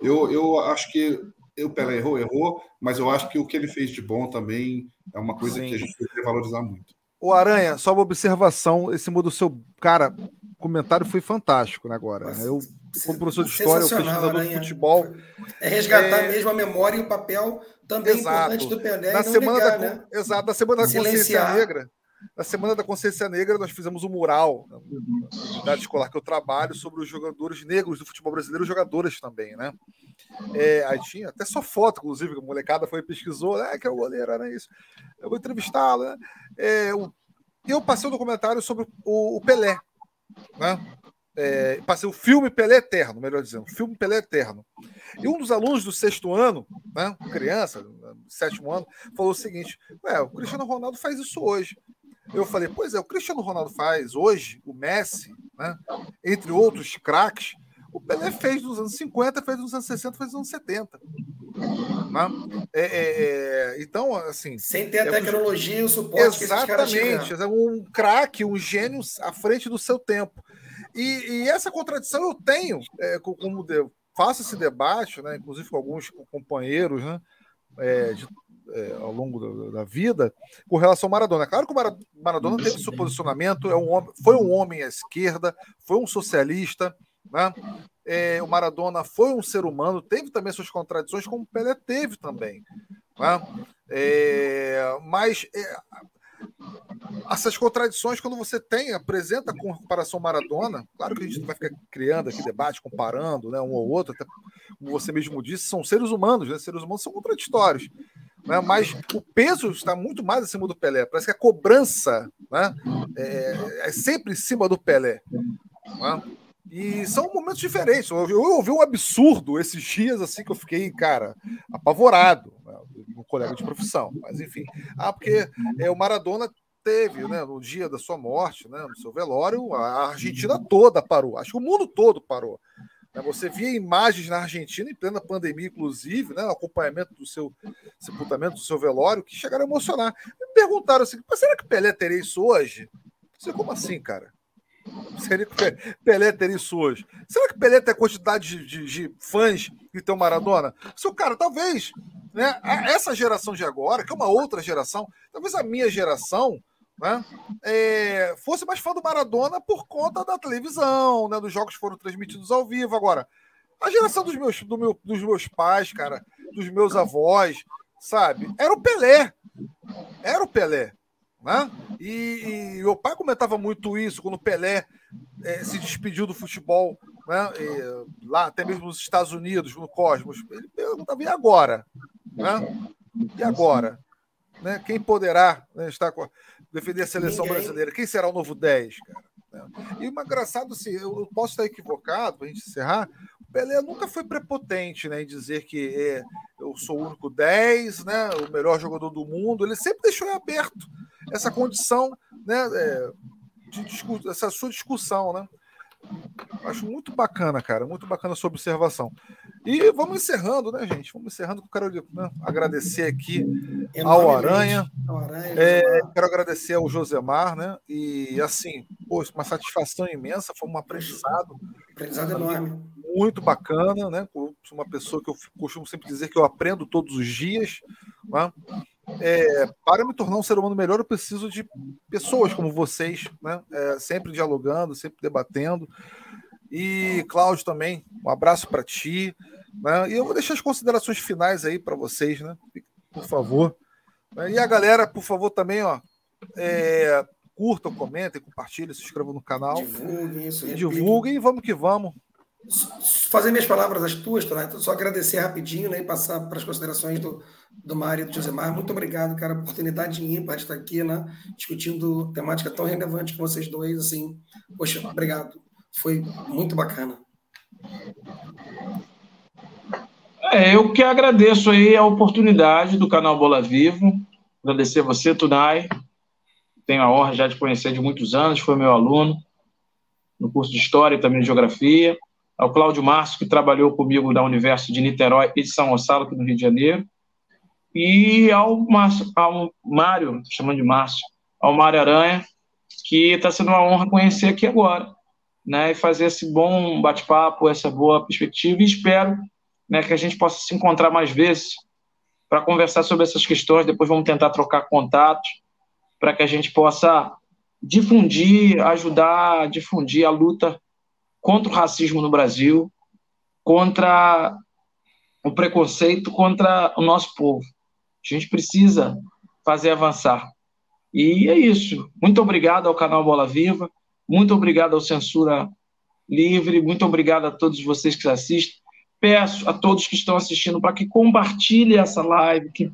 eu, eu acho que o Pelé errou, errou, mas eu acho que o que ele fez de bom também é uma coisa Sim. que a gente deve valorizar muito. O Aranha, só uma observação, esse mudo seu cara, comentário foi fantástico né, agora. Né? Eu, como professor de história, pesquisador de futebol. É resgatar é... mesmo a memória e o papel também Exato. importante do Pelé. Na semana negar, da, né? Exato, na semana da consciência negra na Semana da Consciência Negra, nós fizemos um mural na unidade escolar que eu trabalho sobre os jogadores negros do futebol brasileiro, jogadoras também, né? É, aí tinha até só foto, inclusive, que a molecada foi e pesquisou, é que é o goleiro, era isso. Eu vou entrevistá-lo, né? É, eu passei um documentário sobre o, o Pelé, né? É, passei o filme Pelé Eterno, melhor dizendo, filme Pelé Eterno. E um dos alunos do sexto ano, né, criança, sétimo ano, falou o seguinte: o Cristiano Ronaldo faz isso hoje. Eu falei, pois é, o Cristiano Ronaldo faz hoje, o Messi, né, entre outros craques, o Pelé fez nos anos 50, fez nos anos 60, fez nos anos 70. Né? É, é, é, então, assim. Sem ter a é tecnologia e o suporte Exatamente. É um craque, um gênio à frente do seu tempo. E, e essa contradição eu tenho, é, como faço esse debate, né, inclusive com alguns companheiros né, de é, ao longo da, da, vida com relação ao Maradona. Claro que o Maradona teve seu posicionamento, é um homem, foi um homem à esquerda, foi um socialista, né? É, o Maradona foi um ser humano, teve também suas contradições, como o Pelé teve também. Né? É, mas é, essas contradições, quando você tem, apresenta com comparação Maradona, claro que a gente não vai ficar criando aqui debate, comparando né, um ou outro, até como você mesmo disse, são seres humanos, né? seres humanos são contraditórios né? mas o peso está muito mais acima do Pelé. Parece que a cobrança né? é, é sempre em cima do Pelé. Né? E são momentos diferentes. Eu, eu, ouvi um absurdo esses dias assim que eu fiquei, cara, apavorado. Né? Um colega de profissão. Mas enfim. Ah, porque é, o Maradona teve, né, no dia da sua morte, né, no seu velório, a Argentina toda parou. Acho que o mundo todo parou. Né, você via imagens na Argentina, em plena pandemia, inclusive, né, acompanhamento do seu sepultamento, do seu velório, que chegaram a emocionar. Me perguntaram assim: será que Pelé teria isso hoje? Você, como assim, cara? Seria que Pelé teria isso hoje? Será que Pelé tem a quantidade de, de, de fãs que tem o Maradona? Seu cara, talvez. Né, essa geração de agora, que é uma outra geração, talvez a minha geração né, é, fosse mais fã do Maradona por conta da televisão, né, dos jogos foram transmitidos ao vivo. Agora, a geração dos meus, do meu, dos meus pais, cara, dos meus avós, sabe, era o Pelé. Era o Pelé. Né? E, e meu pai comentava muito isso quando o Pelé é, se despediu do futebol né? E, lá, até mesmo nos Estados Unidos, no Cosmos. Ele perguntava, e agora? Né? E agora? Né? Quem poderá né, estar com, defender a seleção Ninguém. brasileira? Quem será o novo 10, cara? E uma engraçado, assim, eu posso estar equivocado, para a gente encerrar, o Pelé nunca foi prepotente né, em dizer que é, eu sou o único 10, né, o melhor jogador do mundo. Ele sempre deixou aberto essa condição, né, é, de, essa sua discussão, né? Acho muito bacana, cara. Muito bacana a sua observação. E vamos encerrando, né, gente? Vamos encerrando. Quero né, agradecer aqui ao Aranha. É, quero agradecer ao Josemar, né? E assim, pô, uma satisfação imensa. Foi um aprendizado. Aprendizado enorme. Muito bacana, né? Uma pessoa que eu costumo sempre dizer que eu aprendo todos os dias. Né? É, para me tornar um ser humano melhor, eu preciso de pessoas como vocês, né? É, sempre dialogando, sempre debatendo. E Cláudio também, um abraço para ti. Né? E eu vou deixar as considerações finais aí para vocês, né? Por favor. E a galera, por favor, também, ó, é, curtam, comentem, compartilhem, se inscrevam no canal. Divulguem isso. E divulguem e vamos que vamos fazer minhas palavras as tuas, tá? Então, só agradecer rapidinho né, e passar para as considerações do, do Mário e do Josemar. Muito obrigado, cara, oportunidade ímpar de estar aqui, né, discutindo temática tão relevante com vocês dois, assim. Poxa, obrigado. Foi muito bacana. É, eu que agradeço aí a oportunidade do canal Bola Vivo. Agradecer você, Tunai. Tenho a honra já de conhecer de muitos anos, foi meu aluno no curso de História e também de Geografia ao Cláudio Márcio, que trabalhou comigo da Universo de Niterói e de São Gonçalo, aqui no Rio de Janeiro, e ao, Márcio, ao Mário, chamando de Márcio, ao Mário Aranha, que está sendo uma honra conhecer aqui agora, né, e fazer esse bom bate-papo, essa boa perspectiva, e espero né, que a gente possa se encontrar mais vezes para conversar sobre essas questões, depois vamos tentar trocar contatos, para que a gente possa difundir, ajudar a difundir a luta contra o racismo no Brasil, contra o preconceito contra o nosso povo. A gente precisa fazer avançar. E é isso. Muito obrigado ao canal Bola Viva, muito obrigado ao Censura Livre, muito obrigado a todos vocês que assistem. Peço a todos que estão assistindo para que compartilhem essa live, que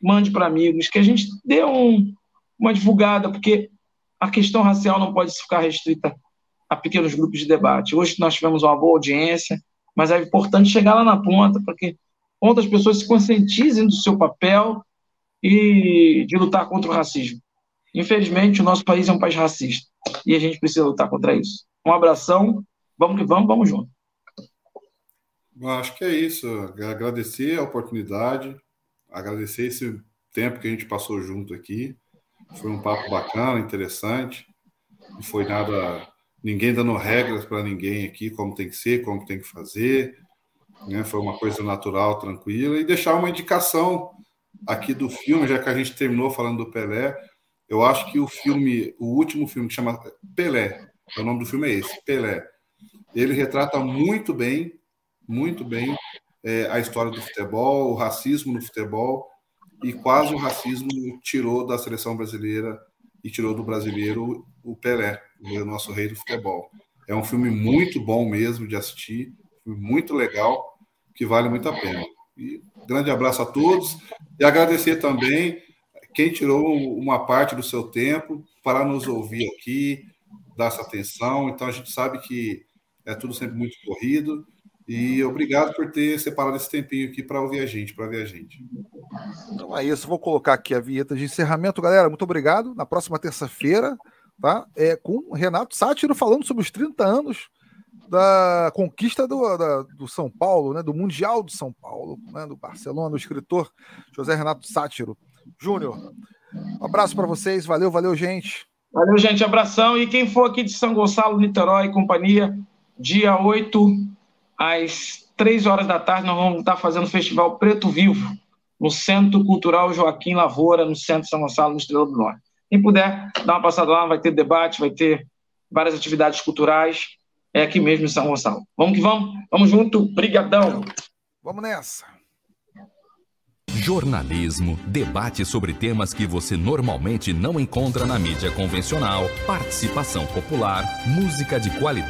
mande para amigos, que a gente dê um, uma divulgada, porque a questão racial não pode ficar restrita a pequenos grupos de debate. Hoje nós tivemos uma boa audiência, mas é importante chegar lá na ponta para que outras pessoas se conscientizem do seu papel e de lutar contra o racismo. Infelizmente, o nosso país é um país racista e a gente precisa lutar contra isso. Um abração, vamos que vamos, vamos junto. Acho que é isso. Agradecer a oportunidade, agradecer esse tempo que a gente passou junto aqui. Foi um papo bacana, interessante. Não foi nada ninguém dando regras para ninguém aqui, como tem que ser, como tem que fazer. Né? Foi uma coisa natural, tranquila. E deixar uma indicação aqui do filme, já que a gente terminou falando do Pelé. Eu acho que o filme, o último filme que chama Pelé, o nome do filme é esse, Pelé. Ele retrata muito bem, muito bem é, a história do futebol, o racismo no futebol e quase o racismo tirou da seleção brasileira e tirou do brasileiro o Pelé, o nosso rei do futebol. É um filme muito bom mesmo de assistir, muito legal, que vale muito a pena. E grande abraço a todos e agradecer também quem tirou uma parte do seu tempo para nos ouvir aqui, dar essa atenção. Então a gente sabe que é tudo sempre muito corrido. E obrigado por ter separado esse tempinho aqui para ouvir a gente, para ver a gente. Então é isso, vou colocar aqui a vinheta de encerramento, galera. Muito obrigado. Na próxima terça-feira, tá? É com Renato Sátiro falando sobre os 30 anos da conquista do, da, do São Paulo, né? Do Mundial do São Paulo, né? Do Barcelona, o escritor José Renato Sátiro. Júnior, um abraço para vocês. Valeu, valeu, gente. Valeu, gente. Abração. E quem for aqui de São Gonçalo, Niterói e companhia, dia 8 às três horas da tarde, nós vamos estar fazendo o Festival Preto Vivo, no Centro Cultural Joaquim Lavoura, no Centro de São Gonçalo, no Estrela do Norte. Quem puder, dar uma passada lá, vai ter debate, vai ter várias atividades culturais, é aqui mesmo em São Gonçalo. Vamos que vamos, vamos junto, brigadão. Vamos nessa. Jornalismo, debate sobre temas que você normalmente não encontra na mídia convencional, participação popular, música de qualidade.